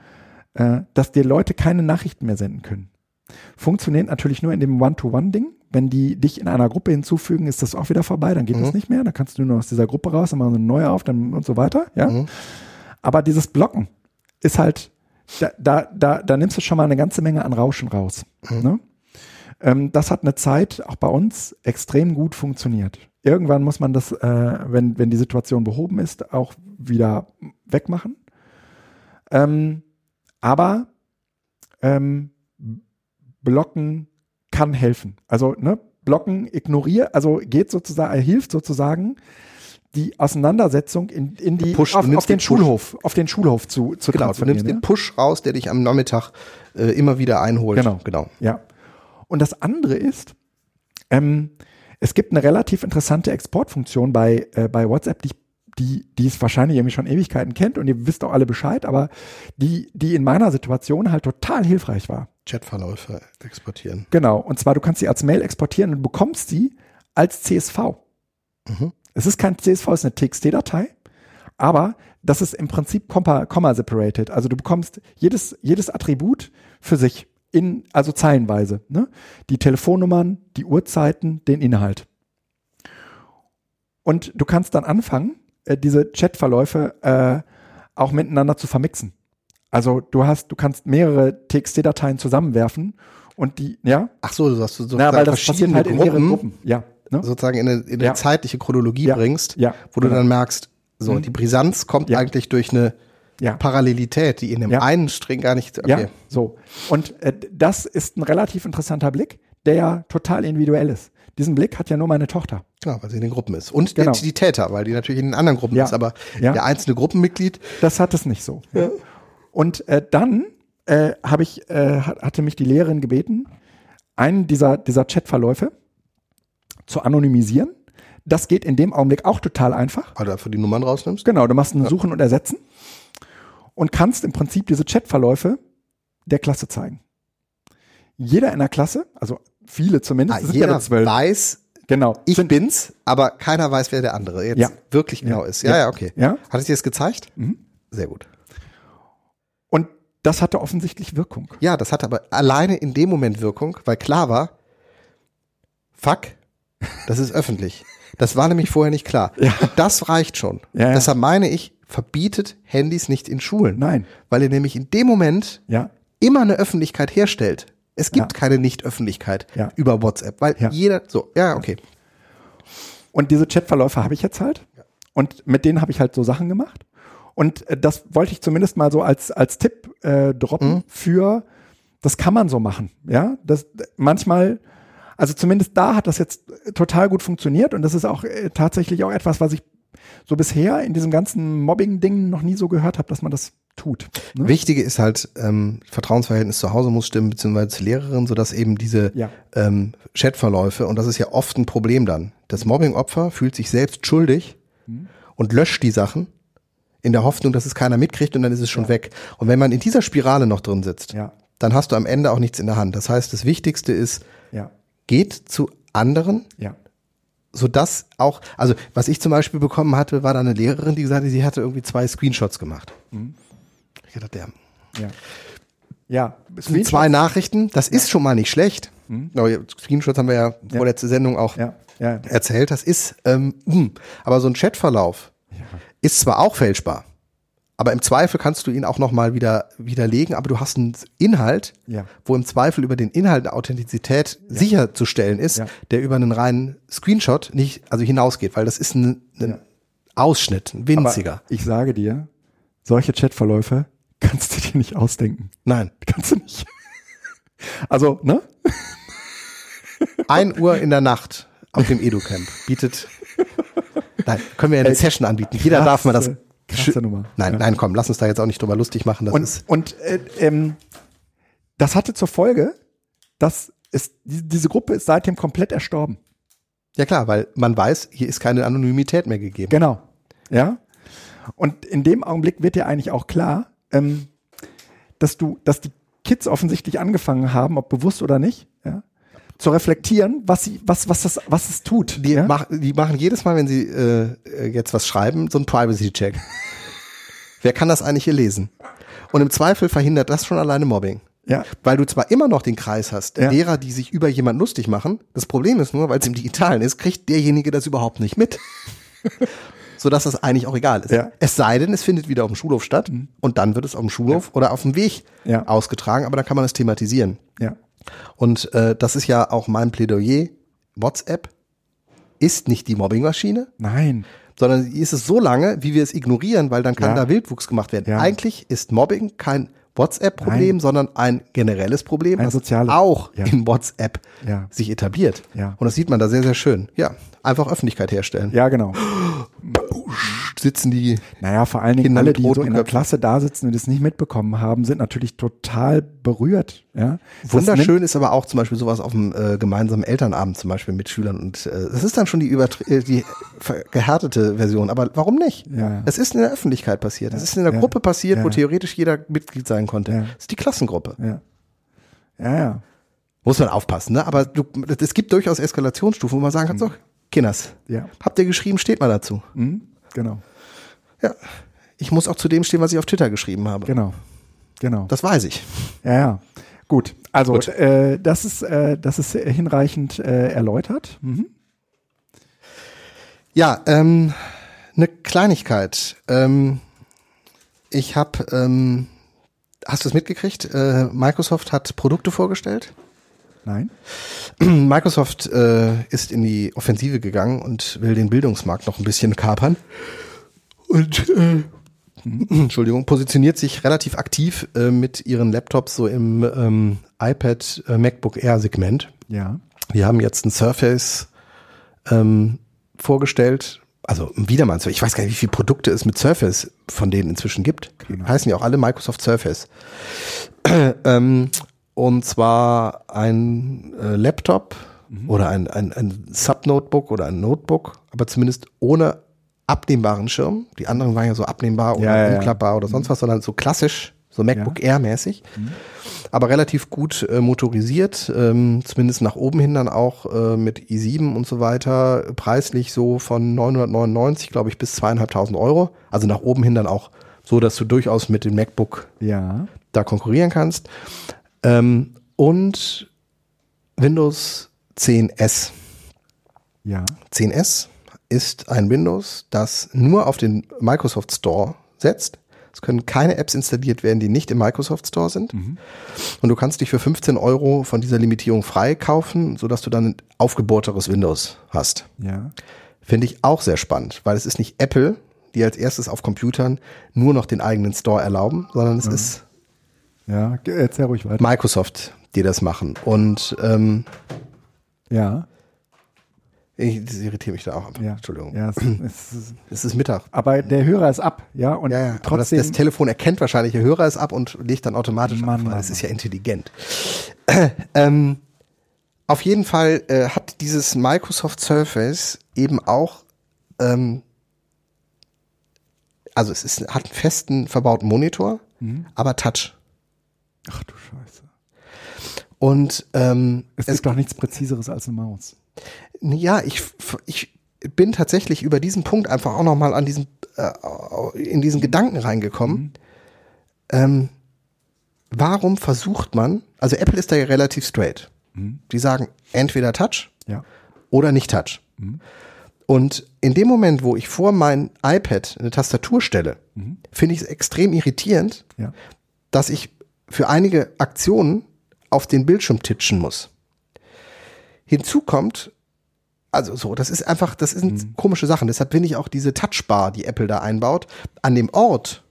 äh, dass dir Leute keine Nachrichten mehr senden können. Funktioniert natürlich nur in dem One-to-One-Ding. Wenn die dich in einer Gruppe hinzufügen, ist das auch wieder vorbei, dann geht mhm. das nicht mehr. Dann kannst du nur aus dieser Gruppe raus, dann machen sie eine neue auf dann und so weiter. Ja. Mhm. Aber dieses Blocken ist halt, da, da, da, da nimmst du schon mal eine ganze Menge an Rauschen raus. Mhm. Ne? Ähm, das hat eine Zeit auch bei uns extrem gut funktioniert. Irgendwann muss man das, äh, wenn, wenn die Situation behoben ist, auch wieder wegmachen. Ähm, aber ähm, blocken kann helfen. Also ne, blocken, ignoriert, also geht sozusagen, hilft sozusagen, die Auseinandersetzung in, in die Push, auf, auf den Schulhof, auf den Schulhof zu, zu genau, du nimmst den Push raus, der dich am Nachmittag äh, immer wieder einholt. Genau, genau. Ja. Und das andere ist, ähm, es gibt eine relativ interessante Exportfunktion bei, äh, bei WhatsApp, die, die, die es wahrscheinlich irgendwie schon Ewigkeiten kennt und ihr wisst auch alle Bescheid, aber die, die in meiner Situation halt total hilfreich war. Chatverläufe exportieren. Genau. Und zwar, du kannst sie als Mail exportieren und bekommst sie als CSV. Mhm. Es ist kein CSV, es ist eine TXT-Datei, aber das ist im Prinzip Komma-separated. Also du bekommst jedes, jedes Attribut für sich in, also zeilenweise. Ne? Die Telefonnummern, die Uhrzeiten, den Inhalt. Und du kannst dann anfangen, äh, diese Chatverläufe äh, auch miteinander zu vermixen. Also du hast, du kannst mehrere TXT-Dateien zusammenwerfen und die, ja. Ach so, du sagst so ja, weil das passiert halt in mehreren Gruppen. Ja. Ne? Sozusagen in eine, in eine ja. zeitliche Chronologie ja. bringst, ja. wo du genau. dann merkst, so, mhm. die Brisanz kommt ja. eigentlich durch eine ja. Parallelität, die in dem ja. einen String gar nicht. Okay. Ja, so. Und äh, das ist ein relativ interessanter Blick, der ja total individuell ist. Diesen Blick hat ja nur meine Tochter. Genau, weil sie in den Gruppen ist. Und genau. die Täter, weil die natürlich in den anderen Gruppen ist, aber der einzelne Gruppenmitglied. Das hat es nicht so. Und äh, dann äh, habe ich, äh, hatte mich die Lehrerin gebeten, einen dieser, dieser Chatverläufe zu anonymisieren. Das geht in dem Augenblick auch total einfach. Weil du einfach die Nummern rausnimmst? Genau, du machst ein Suchen und Ersetzen und kannst im Prinzip diese Chatverläufe der Klasse zeigen. Jeder in der Klasse, also viele zumindest, ah, jeder ja weiß, genau, ich sind, bin's, aber keiner weiß, wer der andere jetzt ja. wirklich genau ja. ist. Ja, ja, okay. Ja? Hat es dir das gezeigt? Mhm. Sehr gut. Und das hatte offensichtlich Wirkung. Ja, das hatte aber alleine in dem Moment Wirkung, weil klar war, fuck, das ist öffentlich. Das war nämlich vorher nicht klar. Ja. Das reicht schon. Ja, ja. Deshalb meine ich, verbietet Handys nicht in Schulen. Nein. Weil ihr nämlich in dem Moment ja. immer eine Öffentlichkeit herstellt. Es gibt ja. keine Nicht-Öffentlichkeit ja. über WhatsApp, weil jeder so, ja, okay. Und diese Chatverläufe habe ich jetzt halt. Und mit denen habe ich halt so Sachen gemacht. Und äh, das wollte ich zumindest mal so als, als Tipp äh, droppen mhm. für, das kann man so machen. Ja, das manchmal also zumindest da hat das jetzt total gut funktioniert und das ist auch äh, tatsächlich auch etwas, was ich so bisher in diesem ganzen Mobbing-Ding noch nie so gehört habe, dass man das tut. Ne? Wichtige ist halt, ähm, Vertrauensverhältnis zu Hause muss stimmen, beziehungsweise zur Lehrerin, sodass eben diese ja. ähm, Chatverläufe, und das ist ja oft ein Problem dann, das Mobbing-Opfer fühlt sich selbst schuldig mhm. und löscht die Sachen in der Hoffnung, dass es keiner mitkriegt und dann ist es schon ja. weg. Und wenn man in dieser Spirale noch drin sitzt, ja. dann hast du am Ende auch nichts in der Hand. Das heißt, das Wichtigste ist, geht zu anderen, ja. sodass auch, also was ich zum Beispiel bekommen hatte, war da eine Lehrerin, die gesagt hat, sie hatte irgendwie zwei Screenshots gemacht. Mhm. Ich dachte, der. Ja. Ja, zwei Nachrichten, das ist schon mal nicht schlecht. Mhm. Screenshots haben wir ja, ja. vorletzte Sendung auch ja. Ja. erzählt. Das ist, ähm, hm. aber so ein Chatverlauf ist zwar auch fälschbar, aber im Zweifel kannst du ihn auch nochmal wieder widerlegen, aber du hast einen Inhalt, ja. wo im Zweifel über den Inhalt eine Authentizität ja. sicherzustellen ist, ja. der über einen reinen Screenshot nicht, also hinausgeht, weil das ist ein, ein Ausschnitt, ein winziger. Aber ich sage dir, solche Chatverläufe kannst du dir nicht ausdenken. Nein. Kannst du nicht. Also, ne? Ein Uhr in der Nacht auf dem EduCamp bietet, nein, können wir eine Session anbieten. Jeder darf mal das Nummer. Nein, ja. nein, komm, lass uns da jetzt auch nicht drüber lustig machen. Das und und äh, ähm, das hatte zur Folge, dass es, diese Gruppe ist seitdem komplett erstorben. Ja klar, weil man weiß, hier ist keine Anonymität mehr gegeben. Genau. Ja. Und in dem Augenblick wird dir eigentlich auch klar, ähm, dass du, dass die Kids offensichtlich angefangen haben, ob bewusst oder nicht, zu reflektieren, was sie, was, was das, was es tut. Die, ja? mach, die machen jedes Mal, wenn sie äh, jetzt was schreiben, so einen Privacy-Check. Wer kann das eigentlich hier lesen? Und im Zweifel verhindert das schon alleine Mobbing. Ja. Weil du zwar immer noch den Kreis hast, ja. derer, die sich über jemand lustig machen. Das Problem ist nur, weil es im Digitalen ist, kriegt derjenige das überhaupt nicht mit. Sodass das eigentlich auch egal ist. Ja. Es sei denn, es findet wieder auf dem Schulhof statt mhm. und dann wird es auf dem Schulhof ja. oder auf dem Weg ausgetragen, aber dann kann man es thematisieren. Ja. Und äh, das ist ja auch mein Plädoyer. WhatsApp ist nicht die Mobbingmaschine. Nein. Sondern ist es so lange, wie wir es ignorieren, weil dann kann Ja. da Wildwuchs gemacht werden. Ja. Eigentlich ist Mobbing kein WhatsApp-Problem, sondern ein generelles Problem, Ein das soziales. auch Ja. in WhatsApp Ja. sich etabliert. Ja. Und das sieht man da sehr, sehr schön. Ja, einfach Öffentlichkeit herstellen. Ja, genau. sitzen die. Naja, vor allen Dingen Kinder alle, die so in der Klasse da sitzen und es nicht mitbekommen haben, sind natürlich total berührt. Ja? Wunderschön ist aber auch zum Beispiel sowas auf dem äh, gemeinsamen Elternabend zum Beispiel mit Schülern und äh, das ist dann schon die, äh, die gehärtete Version. Aber warum nicht? Ja, Es ist in der Öffentlichkeit passiert. Es ist in der Gruppe passiert, wo theoretisch jeder Mitglied sein konnte. Das ist die Klassengruppe. Ja, ja. ja. Muss man aufpassen, ne? Aber du, es gibt durchaus Eskalationsstufen, wo man sagen kann, mhm. so, Kinders, ja. habt ihr geschrieben, steht mal dazu. Mhm. Genau. Ja. Ich muss auch zu dem stehen, was ich auf Twitter geschrieben habe. Genau. Genau. Das weiß ich. Ja, ja. Gut. Also, Gut. Äh, das ist, äh, das ist hinreichend äh, erläutert. Mhm. Ja, ähm, eine Kleinigkeit. Ähm, ich habe, ähm, hast du es mitgekriegt? Äh, Microsoft hat Produkte vorgestellt. Nein. Microsoft äh, ist in die Offensive gegangen und will den Bildungsmarkt noch ein bisschen kapern. Und äh, Entschuldigung, positioniert sich relativ aktiv äh, mit ihren Laptops so im ähm, iPad äh, MacBook Air Segment. Ja. Die haben jetzt ein Surface ähm, vorgestellt. Also wieder mal, ich weiß gar nicht, wie viele Produkte es mit Surface von denen inzwischen gibt. Genau. Heißen ja auch alle Microsoft Surface. ähm, und zwar ein äh, Laptop mhm. oder ein, ein, ein Sub-Notebook oder ein Notebook, aber zumindest ohne abnehmbaren Schirm. Die anderen waren ja so abnehmbar oder ja, umklappbar ja. oder sonst was, sondern so klassisch, so MacBook ja. Air mäßig. Mhm. Aber relativ gut äh, motorisiert, ähm, zumindest nach oben hin dann auch äh, mit i7 und so weiter, preislich so von 999, glaube ich, bis zweieinhalbtausend Euro. Also nach oben hin dann auch so, dass du durchaus mit dem MacBook ja. da konkurrieren kannst. Ähm, und Windows 10S. Ja. 10S ist ein Windows, das nur auf den Microsoft Store setzt. Es können keine Apps installiert werden, die nicht im Microsoft Store sind. Mhm. Und du kannst dich für 15 Euro von dieser Limitierung freikaufen, sodass du dann ein aufgebohrteres Windows hast. Ja. Finde ich auch sehr spannend, weil es ist nicht Apple, die als erstes auf Computern nur noch den eigenen Store erlauben, sondern es mhm. ist ja, erzähl ruhig weiter. Microsoft, die das machen. Und ähm, ja. Ich das irritiere mich da auch. Ja. Entschuldigung. Ja, es, es, es, ist Mittag. Aber der Hörer ist ab, ja. Und ja, ja. trotzdem. Das, das, Telefon erkennt wahrscheinlich, der Hörer ist ab und legt dann automatisch Mann, ab, weil es ist ja intelligent. ähm, auf jeden Fall äh, hat dieses Microsoft Surface eben auch, ähm, also es ist, hat einen festen verbauten Monitor, mhm. aber Touch. Ach du Scheiße. Und ähm, es gibt doch nichts Präziseres als eine Maus. Ja, ich, ich bin tatsächlich über diesen Punkt einfach auch nochmal an diesen, äh, in diesen Gedanken reingekommen. Mhm. Ähm, warum versucht man, also Apple ist da ja relativ straight. Mhm. Die sagen entweder Touch ja. oder nicht Touch. Mhm. Und in dem Moment, wo ich vor mein iPad eine Tastatur stelle, mhm. finde ich es extrem irritierend, ja. dass ich für einige Aktionen auf den Bildschirm titschen muss. Hinzu kommt, also so, das ist einfach, das sind mhm. komische Sachen. Deshalb finde ich auch diese Touchbar, die Apple da einbaut, an dem Ort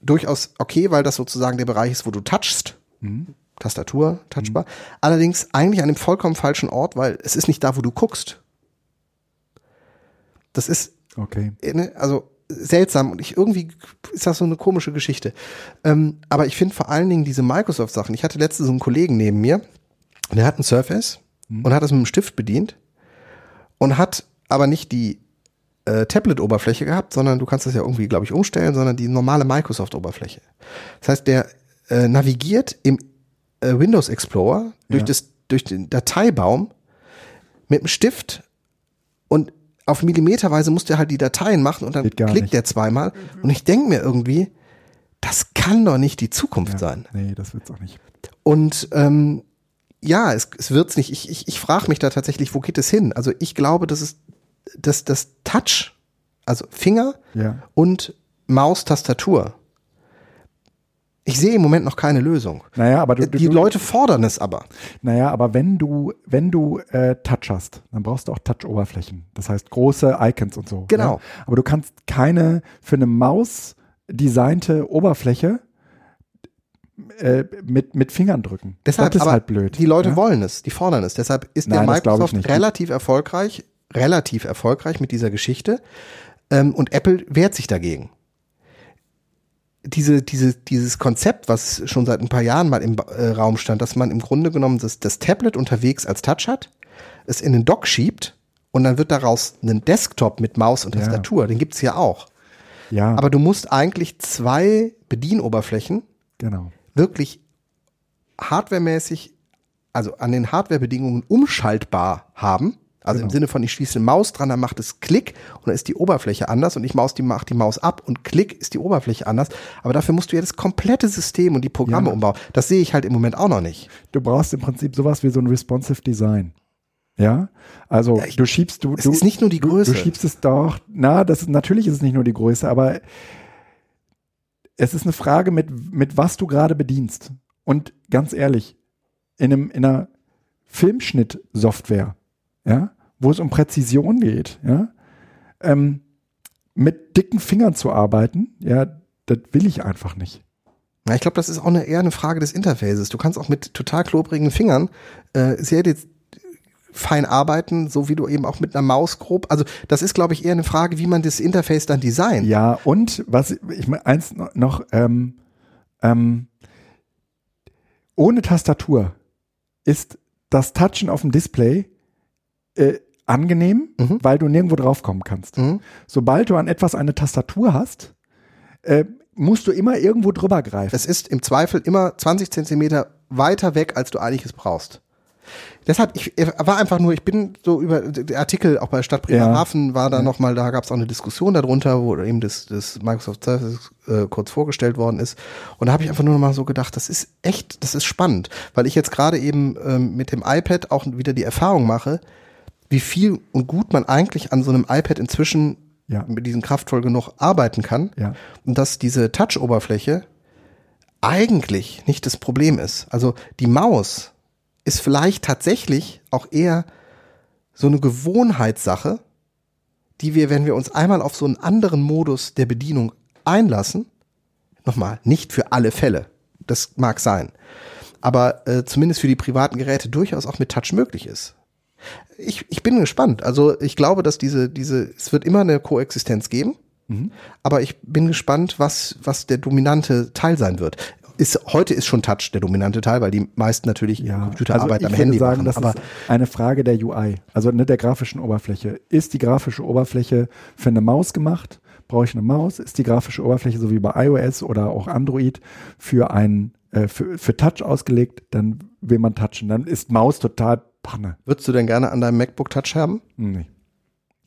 durchaus okay, weil das sozusagen der Bereich ist, wo du touchst. Mhm. Tastatur, Touchbar. Mhm. Allerdings eigentlich an dem vollkommen falschen Ort, weil es ist nicht da, wo du guckst. Das ist, okay. Ne, also seltsam und ich irgendwie ist das so eine komische Geschichte. Ähm, aber ich finde vor allen Dingen diese Microsoft-Sachen. Ich hatte letztens so einen Kollegen neben mir, der hat ein Surface mhm. und hat das mit einem Stift bedient und hat aber nicht die äh, Tablet-Oberfläche gehabt, sondern du kannst das ja irgendwie, glaube ich, umstellen, sondern die normale Microsoft-Oberfläche. Das heißt, der äh, navigiert im äh, Windows Explorer durch, ja. das, durch den Dateibaum mit dem Stift und auf Millimeterweise muss der halt die Dateien machen und dann klickt nicht. der zweimal. Und ich denke mir irgendwie, das kann doch nicht die Zukunft ja, sein. Nee, das wird's auch nicht. Und ähm, ja, es, es wird's nicht. Ich, ich, ich frage mich da tatsächlich, wo geht es hin? Also ich glaube, dass es dass das Touch, also Finger ja. und Maustastatur ich sehe im Moment noch keine Lösung. Naja, aber du, die du, Leute fordern es aber. Naja, aber wenn du, wenn du äh, Touch hast, dann brauchst du auch Touch-Oberflächen. Das heißt große Icons und so. Genau. Ja? Aber du kannst keine für eine Maus designte Oberfläche äh, mit, mit Fingern drücken. Deshalb das ist halt blöd. Die Leute ja? wollen es, die fordern es. Deshalb ist Nein, der Microsoft relativ erfolgreich, relativ erfolgreich mit dieser Geschichte. Ähm, und Apple wehrt sich dagegen. Diese, diese, dieses Konzept, was schon seit ein paar Jahren mal im äh, Raum stand, dass man im Grunde genommen das, das Tablet unterwegs als Touch hat, es in den Dock schiebt und dann wird daraus ein Desktop mit Maus und Tastatur. Ja. Den gibt's ja auch. Ja. Aber du musst eigentlich zwei Bedienoberflächen genau. wirklich hardwaremäßig, also an den Hardwarebedingungen umschaltbar haben. Also genau. im Sinne von, ich schließe eine Maus dran, dann macht es Klick und dann ist die Oberfläche anders und ich Maus die macht die Maus ab und Klick ist die Oberfläche anders. Aber dafür musst du ja das komplette System und die Programme ja. umbauen. Das sehe ich halt im Moment auch noch nicht. Du brauchst im Prinzip sowas wie so ein responsive Design. Ja, also ja, ich, du schiebst du. Es du, ist nicht nur die Größe. Du, du schiebst es doch. Na, das ist natürlich ist es nicht nur die Größe, aber es ist eine Frage mit mit was du gerade bedienst. Und ganz ehrlich, in einem in einer Filmschnittsoftware, ja, wo es um Präzision geht, ja, ähm, mit dicken Fingern zu arbeiten, ja, das will ich einfach nicht. Ja, ich glaube, das ist auch eine, eher eine Frage des Interfaces. Du kannst auch mit total klobrigen Fingern äh, sehr fein arbeiten, so wie du eben auch mit einer Maus grob. Also das ist, glaube ich, eher eine Frage, wie man das Interface dann designt. Ja, und was ich meine, eins noch, ähm, ähm, ohne Tastatur ist das Touchen auf dem Display äh, angenehm, mhm. weil du nirgendwo draufkommen kannst. Mhm. Sobald du an etwas eine Tastatur hast, äh, musst du immer irgendwo drüber greifen. Es ist im Zweifel immer 20 Zentimeter weiter weg, als du eigentlich es brauchst. Deshalb, ich war einfach nur, ich bin so über der Artikel auch bei Stadt Bremerhaven ja. war da ja. nochmal, da gab es auch eine Diskussion darunter, wo eben das, das Microsoft Service äh, kurz vorgestellt worden ist. Und da habe ich einfach nur noch mal so gedacht, das ist echt, das ist spannend, weil ich jetzt gerade eben ähm, mit dem iPad auch wieder die Erfahrung mache, wie viel und gut man eigentlich an so einem iPad inzwischen ja. mit diesen kraftvoll genug arbeiten kann. Ja. Und dass diese Touch-Oberfläche eigentlich nicht das Problem ist. Also die Maus ist vielleicht tatsächlich auch eher so eine Gewohnheitssache, die wir, wenn wir uns einmal auf so einen anderen Modus der Bedienung einlassen, nochmal, nicht für alle Fälle, das mag sein, aber äh, zumindest für die privaten Geräte durchaus auch mit Touch möglich ist. Ich, ich bin gespannt. Also ich glaube, dass diese, diese, es wird immer eine Koexistenz geben. Mhm. Aber ich bin gespannt, was, was der dominante Teil sein wird ist, heute ist schon Touch der dominante Teil, weil die meisten natürlich ja, Computerarbeit also am Handy sagen, machen. Das aber ist eine Frage der UI, also ne, der grafischen Oberfläche. Ist die grafische Oberfläche für eine Maus gemacht? Brauche ich eine Maus? Ist die grafische Oberfläche so wie bei iOS oder auch Android für ein äh, für, für Touch ausgelegt? Dann will man touchen. Dann ist Maus total Panne. Würdest du denn gerne an deinem MacBook Touch haben? Nee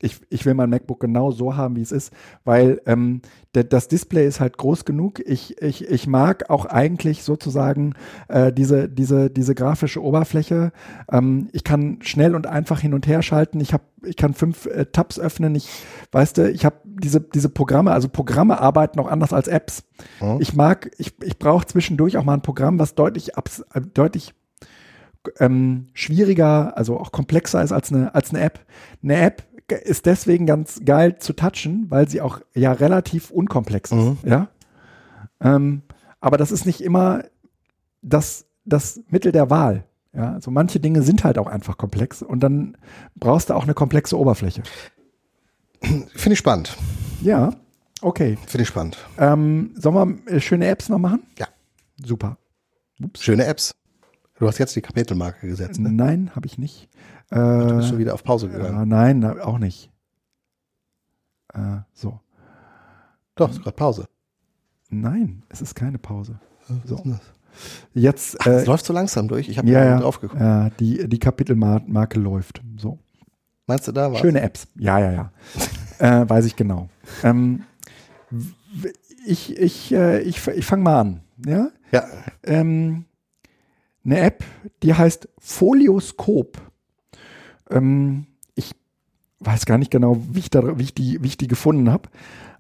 ich, ich will mein MacBook genau so haben, wie es ist, weil ähm, das Display ist halt groß genug. Ich, ich, ich mag auch eigentlich sozusagen äh, diese, diese, diese grafische Oberfläche. Ähm, ich kann schnell und einfach hin und her schalten. Ich habe ich kann fünf äh, Tabs öffnen. Ich, weißt du, ich habe diese, diese Programme, also Programme arbeiten auch anders als Apps. Mhm. Ich mag, ich, ich brauche zwischendurch auch mal ein Programm, was deutlich, abs, äh, deutlich ähm, schwieriger, also auch komplexer ist als eine, als eine App. Eine App ist deswegen ganz geil zu touchen, weil sie auch ja relativ unkomplex ist. Mhm. Ja. Ähm, aber das ist nicht immer das, das Mittel der Wahl. Ja, also manche Dinge sind halt auch einfach komplex und dann brauchst du auch eine komplexe Oberfläche. Finde ich spannend. Ja, okay. Finde ich spannend. Ähm, sollen wir äh, schöne Apps noch machen? Ja. Super. Ups. Schöne Apps. Du hast jetzt die Kapitelmarke gesetzt, ne? Nein, habe ich nicht. Äh, du bist schon wieder auf Pause gegangen. Äh, nein, auch nicht. Äh, so. Doch, ist gerade Pause. Nein, es ist keine Pause. So. Jetzt. Ach, es läuft so langsam durch. Ich habe ja, ja, drauf geguckt. Ja, die, die Kapitelmarke läuft. So. Meinst du da was? Schöne Apps. Ja, ja, ja. äh, weiß ich genau. Ähm, ich ich, äh, ich, ich fange mal an. Ja. Ja. Ähm, eine App, die heißt Folioscope. Ähm, ich weiß gar nicht genau, wie ich, da, wie ich, die, wie ich die gefunden habe.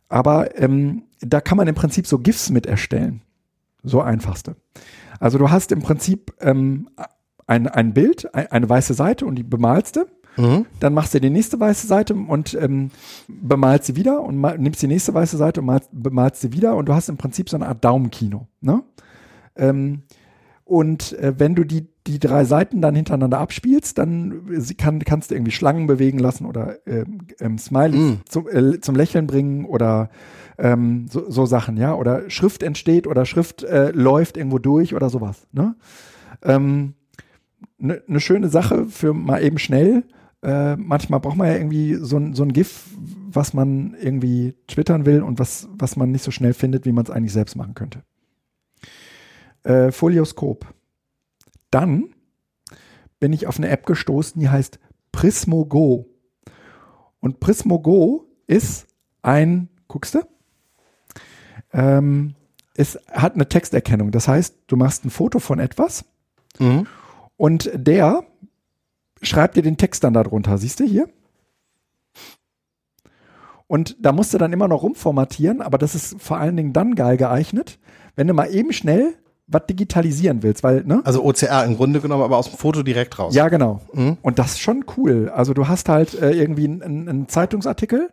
Aber ähm, da kann man im Prinzip so GIFs mit erstellen. So einfachste. Also du hast im Prinzip ähm, ein, ein Bild, ein, eine weiße Seite und die bemalst du. Mhm. Dann machst du die nächste weiße Seite und ähm, bemalst sie wieder und mal, nimmst die nächste weiße Seite und malst, bemalst sie wieder und du hast im Prinzip so eine Art Daumenkino. Ne? Ähm, und äh, wenn du die, die drei Seiten dann hintereinander abspielst, dann äh, kann, kannst du irgendwie Schlangen bewegen lassen oder ähm, ähm, Smileys mm. zum, äh, zum Lächeln bringen oder ähm, so, so Sachen, ja. Oder Schrift entsteht oder Schrift äh, läuft irgendwo durch oder sowas. Ne? Ähm, ne ne schöne Sache für mal eben schnell. Äh, manchmal braucht man ja irgendwie so, ein so ein GIF, was man irgendwie twittern will und was, was man nicht so schnell findet, wie man es eigentlich selbst machen könnte äh, Folioskop. Dann bin ich auf eine App gestoßen, die heißt Prismo Go. Und Prismo Go ist ein, guckst du? Ähm, es hat eine Texterkennung. Das heißt, du machst ein Foto von etwas mhm. und der schreibt dir den Text dann darunter. Siehst du hier? Und da musst du dann immer noch rumformatieren, aber das ist vor allen Dingen dann geil geeignet, wenn du mal eben schnell was digitalisieren willst, weil, ne? Also OCR im Grunde genommen, aber aus dem Foto direkt raus. Ja, genau. Mhm. Und das ist schon cool. Also du hast halt äh, irgendwie einen, einen Zeitungsartikel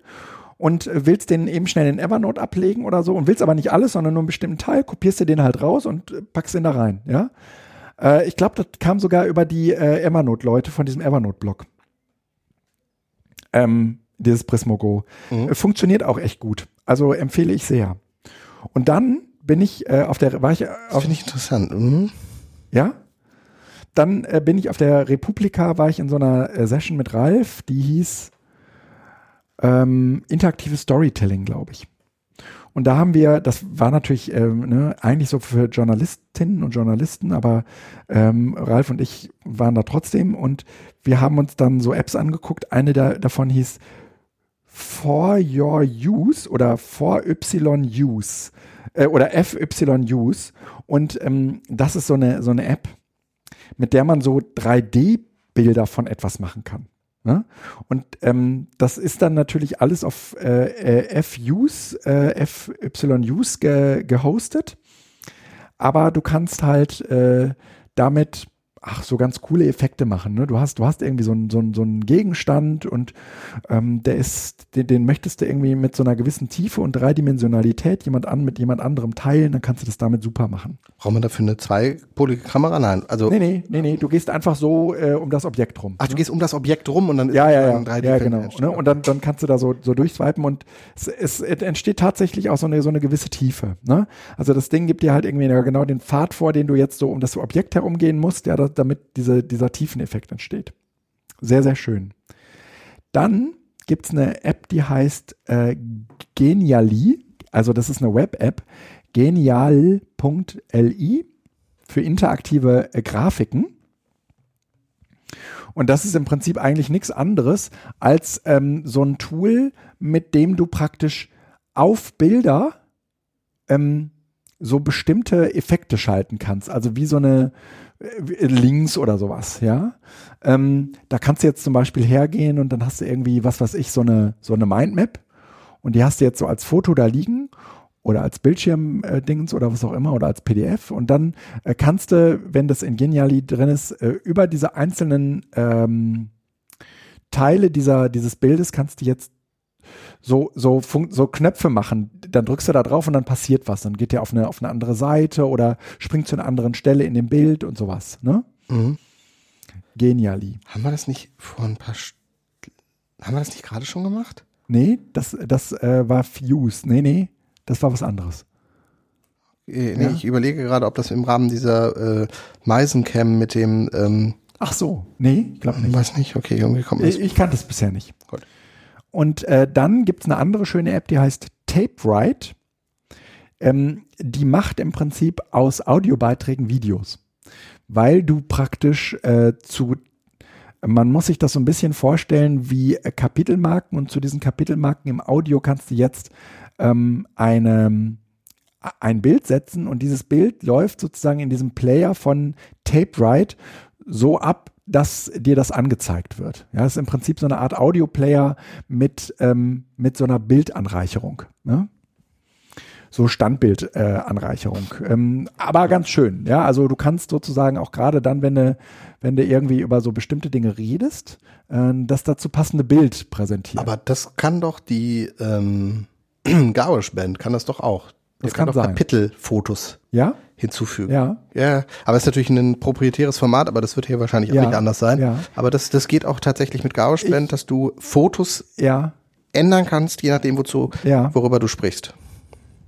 und willst den eben schnell in Evernote ablegen oder so und willst aber nicht alles, sondern nur einen bestimmten Teil, kopierst dir den halt raus und äh, packst den da rein, ja? Äh, ich glaube, das kam sogar über die äh, Evernote-Leute von diesem Evernote-Blog. Ähm, dieses Prismo Go. Mhm. Funktioniert auch echt gut. Also empfehle ich sehr. Und dann bin ich äh, auf der, war ich auf. Finde ich interessant. Mhm. Ja? Dann äh, bin ich auf der Republika, war ich in so einer äh, Session mit Ralf, die hieß ähm, interaktives Storytelling, glaube ich. Und da haben wir, das war natürlich ähm, ne, eigentlich so für Journalistinnen und Journalisten, aber ähm, Ralf und ich waren da trotzdem und wir haben uns dann so Apps angeguckt. Eine da, davon hieß For Your Use oder For Y Use äh, oder FY-Use. Und ähm, das ist so eine, so eine App, mit der man so 3D-Bilder von etwas machen kann. Ne? Und ähm, das ist dann natürlich alles auf äh, äh F-Use, äh, ge gehostet. Aber du kannst halt äh, damit ach, so ganz coole Effekte machen. Ne? Du hast, du hast irgendwie so einen so so einen Gegenstand und ähm, der ist, den, den möchtest du irgendwie mit so einer gewissen Tiefe und Dreidimensionalität jemand an mit jemand anderem teilen, dann kannst du das damit super machen. Braucht man dafür eine zweipolige Kamera? Nein, also. Nee, nee, nee, nee, du gehst einfach so äh, um das Objekt rum. Ach, ne? du gehst um das Objekt rum und dann ja, ja, ja, ein ja, genau. Ne? Und dann, dann kannst du da so, so durchswipen und es, es, es entsteht tatsächlich auch so eine, so eine gewisse Tiefe. Ne? Also das Ding gibt dir halt irgendwie genau den Pfad vor, den du jetzt so um das Objekt herumgehen musst, ja, damit diese, dieser Tiefeneffekt entsteht. Sehr, sehr schön. Dann gibt es eine App, die heißt äh, Geniali. Also das ist eine Web-App. Genial.li für interaktive äh, Grafiken. Und das ist im Prinzip eigentlich nichts anderes als ähm, so ein Tool, mit dem du praktisch auf Bilder ähm, so bestimmte Effekte schalten kannst. Also wie so eine, links oder sowas, ja. Ähm, da kannst du jetzt zum Beispiel hergehen und dann hast du irgendwie, was weiß ich, so eine, so eine Mindmap und die hast du jetzt so als Foto da liegen oder als Bildschirmdings äh, oder was auch immer oder als PDF und dann äh, kannst du, wenn das in Geniali drin ist, äh, über diese einzelnen ähm, Teile dieser, dieses Bildes kannst du jetzt so, so, so Knöpfe machen. Dann drückst du da drauf und dann passiert was. Dann geht der auf eine, auf eine andere Seite oder springt zu einer anderen Stelle in dem Bild und sowas. Ne? Mhm. Geniali. Haben wir das nicht vor ein paar. St haben wir das nicht gerade schon gemacht? Nee, das, das äh, war Fuse. Nee, nee, das war was anderes. Äh, nee, ja? ich überlege gerade, ob das im Rahmen dieser äh, Meisencam mit dem. Ähm Ach so, nee, ich glaube nicht. Weiß nicht, okay, irgendwie kommt das. Ich, ich kannte es bisher nicht. Gut. Und äh, dann gibt es eine andere schöne App, die heißt TapeWrite. Ähm, die macht im Prinzip aus Audiobeiträgen Videos, weil du praktisch äh, zu man muss sich das so ein bisschen vorstellen wie äh, Kapitelmarken. Und zu diesen Kapitelmarken im Audio kannst du jetzt ähm, eine, ein Bild setzen. Und dieses Bild läuft sozusagen in diesem Player von TapeWrite so ab, dass dir das angezeigt wird. Ja, das ist im Prinzip so eine Art Audioplayer mit, ähm, mit so einer Bildanreicherung. Ne? So Standbildanreicherung. Äh, ähm, aber ganz schön. Ja, also du kannst sozusagen auch gerade dann, wenn du, wenn du irgendwie über so bestimmte Dinge redest, äh, das dazu passende Bild präsentieren. Aber das kann doch die ähm, Garish Band, kann das doch auch. Das kann, kann sein. Kapitelfotos ja? hinzufügen. Ja. Ja, aber es ist natürlich ein proprietäres Format, aber das wird hier wahrscheinlich ja. auch nicht anders sein. Ja. Aber das, das geht auch tatsächlich mit GarageBand, dass du Fotos ja. ändern kannst, je nachdem, wozu, ja. worüber du sprichst.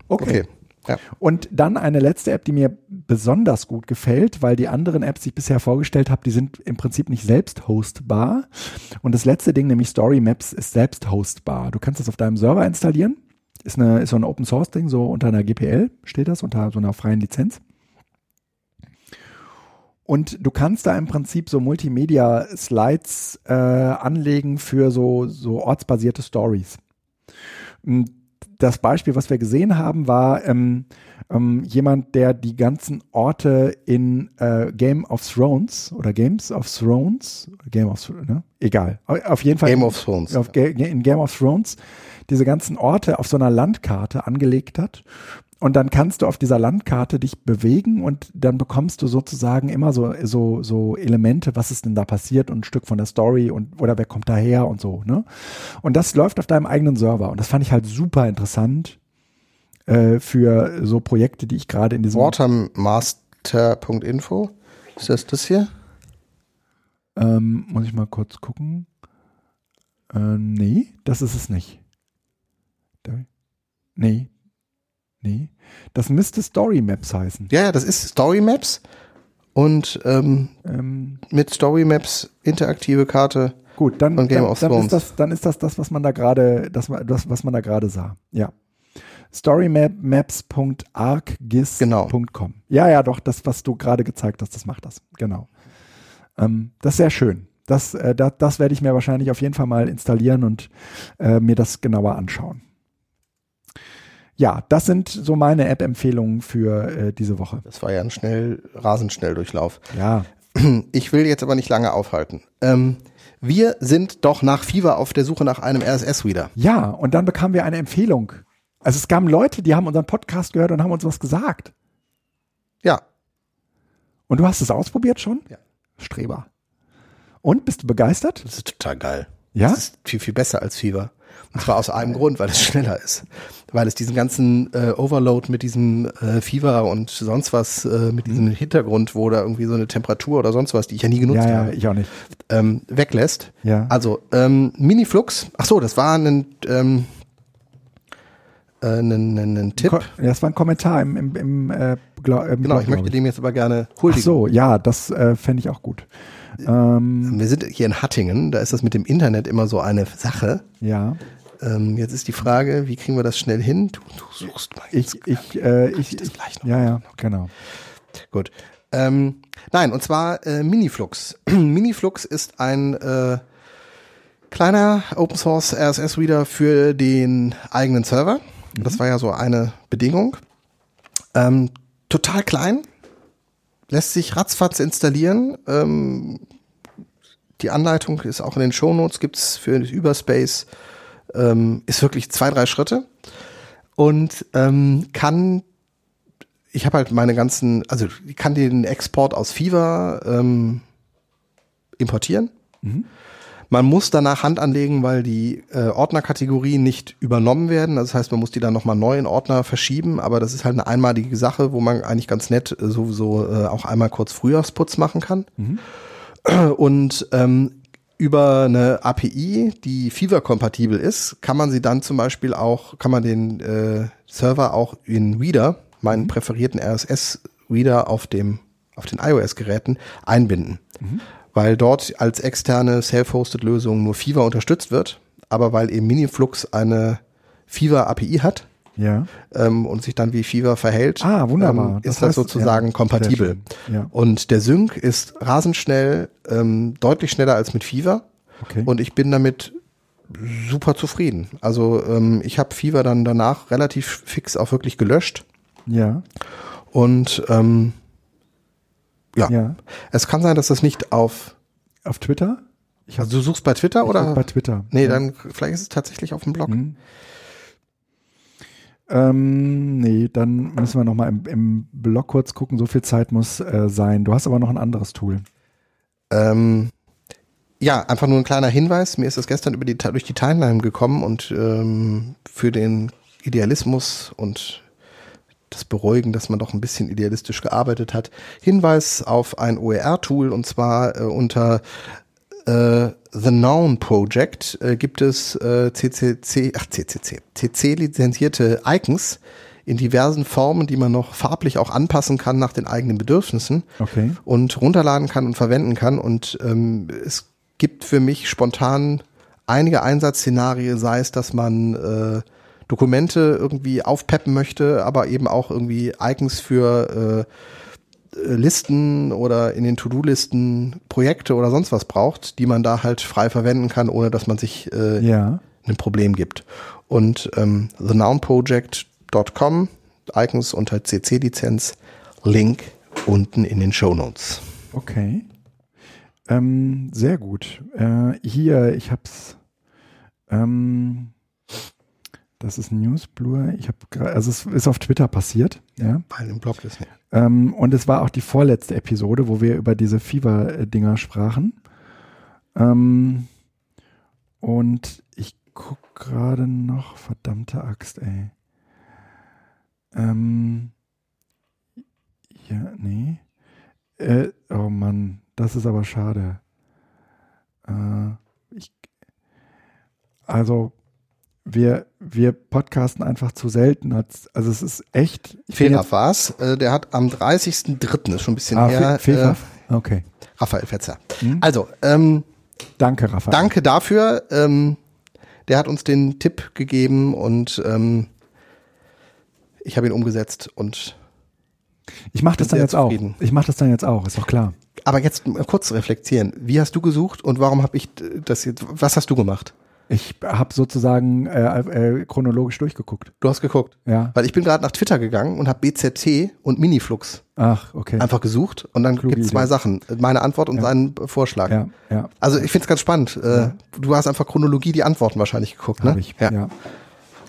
Okay. okay. Ja. Und dann eine letzte App, die mir besonders gut gefällt, weil die anderen Apps, die ich bisher vorgestellt habe, die sind im Prinzip nicht selbst hostbar. Und das letzte Ding, nämlich Story Maps, ist selbst hostbar. Du kannst das auf deinem Server installieren. Ist, eine, ist so ein Open Source Ding, so unter einer GPL steht das, unter so einer freien Lizenz. Und du kannst da im Prinzip so Multimedia-Slides äh, anlegen für so, so ortsbasierte Stories das Beispiel, was wir gesehen haben, war ähm, ähm, jemand, der die ganzen Orte in äh, Game of Thrones oder Games of Thrones, Game of Thrones, ne? egal, auf jeden Fall Game of Thrones, auf, in Game of Thrones diese ganzen Orte auf so einer Landkarte angelegt hat und dann kannst du auf dieser Landkarte dich bewegen und dann bekommst du sozusagen immer so, so, so Elemente, was ist denn da passiert und ein Stück von der Story und oder wer kommt daher und so, ne? Und das läuft auf deinem eigenen Server. Und das fand ich halt super interessant äh, für so Projekte, die ich gerade in diesem Watermaster.info. Ist das das hier? Ähm, muss ich mal kurz gucken. Äh, nee, das ist es nicht. Nee, Nee. Das müsste Story Maps heißen. Ja, ja, das ist Story Maps und ähm, ähm, mit Story Maps interaktive Karte. Gut, dann, von Game dann, of dann ist das, dann ist das das, was man da gerade, das, das, was man da gerade sah. Ja. Storymaps.arcgis.com. Genau. Ja, ja, doch, das, was du gerade gezeigt hast, das macht das. Genau. Ähm, das ist sehr schön. Das, äh, das, das werde ich mir wahrscheinlich auf jeden Fall mal installieren und äh, mir das genauer anschauen ja, das sind so meine App-Empfehlungen für äh, diese Woche. Das war ja ein schnell, rasend schnell Durchlauf. Ja. Ich will jetzt aber nicht lange aufhalten. Ähm, wir sind doch nach Fever auf der Suche nach einem RSS-Reader. Ja, und dann bekamen wir eine Empfehlung. Also es kamen Leute, die haben unseren Podcast gehört und haben uns was gesagt. Ja. Und du hast es ausprobiert schon? Ja. Streber. Und bist du begeistert? Das ist total geil. Ja. Das ist viel, viel besser als Fever. Und zwar aus einem Grund, weil es schneller ist. Weil es diesen ganzen äh, Overload mit diesem äh, Fever und sonst was, äh, mit diesem Hintergrund, wo da irgendwie so eine Temperatur oder sonst was, die ich ja nie genutzt ja, ja, habe, ich auch nicht. Ähm, weglässt. Ja. Also ähm, Miniflux, ach so, das war ein ähm, äh, ein, ein, ein Tipp. Das war ein Kommentar im, im, im äh, glaub, äh, Genau, ich möchte dem jetzt aber gerne huldigen. Ach so, ja, das äh, fände ich auch gut. Ähm, Wir sind hier in Hattingen, da ist das mit dem Internet immer so eine Sache. Ja. Ähm, jetzt ist die Frage, wie kriegen wir das schnell hin? Du, du suchst mal. Ich, ich, äh, ich, ich, gleich noch ja, ja, genau. Gut. Ähm, nein, und zwar äh, Miniflux. Miniflux ist ein äh, kleiner Open Source RSS Reader für den eigenen Server. Mhm. Das war ja so eine Bedingung. Ähm, total klein, lässt sich ratzfatz installieren. Ähm, die Anleitung ist auch in den Shownotes, gibt's für Überspace ähm, ist wirklich zwei, drei Schritte und ähm, kann ich habe halt meine ganzen, also ich kann den Export aus Fever ähm, importieren. Mhm. Man muss danach Hand anlegen, weil die äh, Ordnerkategorien nicht übernommen werden. Das heißt, man muss die dann nochmal neu in Ordner verschieben, aber das ist halt eine einmalige Sache, wo man eigentlich ganz nett äh, sowieso äh, auch einmal kurz Frühjahrsputz machen kann. Mhm. Und ähm, über eine API, die Fever-kompatibel ist, kann man sie dann zum Beispiel auch, kann man den äh, Server auch in Reader, meinen präferierten RSS-Reader auf dem, auf den iOS-Geräten einbinden. Mhm. Weil dort als externe Self-Hosted-Lösung nur Fever unterstützt wird, aber weil eben Miniflux eine Fever-API hat, ja. ähm, und sich dann wie Fever verhält, ah, wunderbar. Ähm, ist das, das heißt, sozusagen ja, kompatibel. Ja. Und der Sync ist rasend schnell, ähm, deutlich schneller als mit Fever. Okay. Und ich bin damit super zufrieden. Also ähm, ich habe Fever dann danach relativ fix auch wirklich gelöscht. Ja. Und ähm, ja. ja. Es kann sein, dass das nicht auf auf Twitter. Ich also du suchst bei Twitter oder? Bei Twitter. Nee, ja. dann vielleicht ist es tatsächlich auf dem Blog. Mhm. Ähm, nee, dann müssen wir nochmal im, im Blog kurz gucken. So viel Zeit muss äh, sein. Du hast aber noch ein anderes Tool. Ähm, ja, einfach nur ein kleiner Hinweis. Mir ist das gestern über die, durch die Timeline gekommen und ähm, für den Idealismus und das beruhigen, dass man doch ein bisschen idealistisch gearbeitet hat. Hinweis auf ein OER-Tool und zwar äh, unter äh, The Noun Project äh, gibt es äh, CCC, ach CCC, CC lizenzierte Icons in diversen Formen, die man noch farblich auch anpassen kann nach den eigenen Bedürfnissen okay. und runterladen kann und verwenden kann. Und ähm, es gibt für mich spontan einige Einsatzszenarien, sei es, dass man äh, Dokumente irgendwie aufpeppen möchte, aber eben auch irgendwie Icons für äh, Listen oder in den To-Do-Listen Projekte oder sonst was braucht, die man da halt frei verwenden kann, ohne dass man sich äh, ja. ein Problem gibt. Und ähm, thenownproject.com, Icons unter CC-Lizenz, Link unten in den Show Notes. Okay. Ähm, sehr gut. Äh, hier, ich hab's. Ähm, das ist Newsblur. Ich habe also es ist auf Twitter passiert, ja. Bei einem Blog ist nicht. Ähm, und es war auch die vorletzte Episode, wo wir über diese Fieber-Dinger sprachen. Ähm, und ich guck gerade noch, verdammte Axt, ey. Ähm, ja, nee. Äh, oh Mann, das ist aber schade. Äh, ich, also wir, wir podcasten einfach zu selten. Also es ist echt. Fehler war es. Der hat am 30.03. ist schon ein bisschen ah, her. Fe äh, okay. Raphael Fetzer. Hm? Also, ähm, danke, Raphael. Danke dafür. Ähm, der hat uns den Tipp gegeben und ähm, ich habe ihn umgesetzt und ich mache das dann jetzt zufrieden. auch. Ich mache das dann jetzt auch, ist doch klar. Aber jetzt kurz reflektieren. Wie hast du gesucht und warum habe ich das jetzt? Was hast du gemacht? Ich habe sozusagen äh, äh, chronologisch durchgeguckt. Du hast geguckt? Ja. Weil ich bin gerade nach Twitter gegangen und habe BZT und Miniflux Ach, okay. einfach gesucht und dann gibt es zwei Sachen. Meine Antwort und ja. seinen Vorschlag. Ja, ja. Also ich finde es ganz spannend. Äh, ja. Du hast einfach Chronologie die Antworten wahrscheinlich geguckt, ne? Hab ich, ja. ja.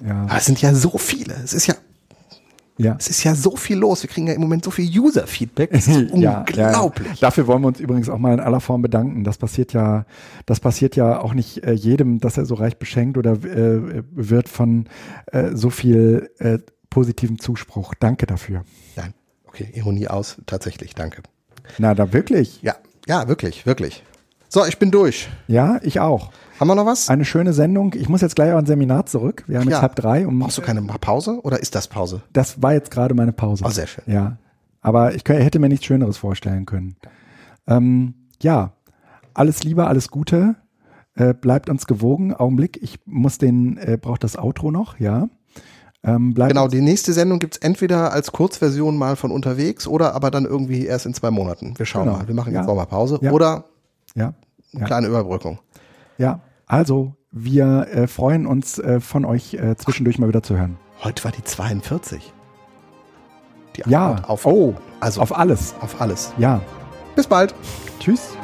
ja. Aber es sind ja so viele. Es ist ja ja. Es ist ja so viel los. Wir kriegen ja im Moment so viel User-Feedback. Das ist ja, unglaublich. Ja, Dafür wollen wir uns übrigens auch mal in aller Form bedanken. Das passiert ja, das passiert ja auch nicht äh, jedem, dass er so reich beschenkt oder äh, wird von äh, so viel äh, positivem Zuspruch. Danke dafür. Nein, okay, Ironie aus. Tatsächlich, danke. Na, da wirklich? Ja, ja, wirklich, wirklich. So, ich bin durch. Ja, ich auch. Haben wir noch was? Eine schöne Sendung. Ich muss jetzt gleich auf ein Seminar zurück. Wir haben ja. jetzt halb drei. Um, Brauchst du keine Pause oder ist das Pause? Das war jetzt gerade meine Pause. Oh, sehr schön. Ja. Aber ich hätte mir nichts Schöneres vorstellen können. Ähm, ja, alles Liebe, alles Gute. Äh, bleibt uns gewogen. Augenblick, ich muss den, äh, braucht das Outro noch, ja. Ähm, genau, die nächste Sendung gibt's entweder als Kurzversion mal von unterwegs oder aber dann irgendwie erst in zwei Monaten. Wir schauen genau. mal. Wir machen jetzt ja. Sommerpause ja. oder ja. eine kleine Überbrückung. Ja, also, wir äh, freuen uns äh, von euch äh, zwischendurch mal wieder zu hören. Heute war die 42. Die ja, auf, oh, also auf alles. Auf alles. Ja. Bis bald. Tschüss.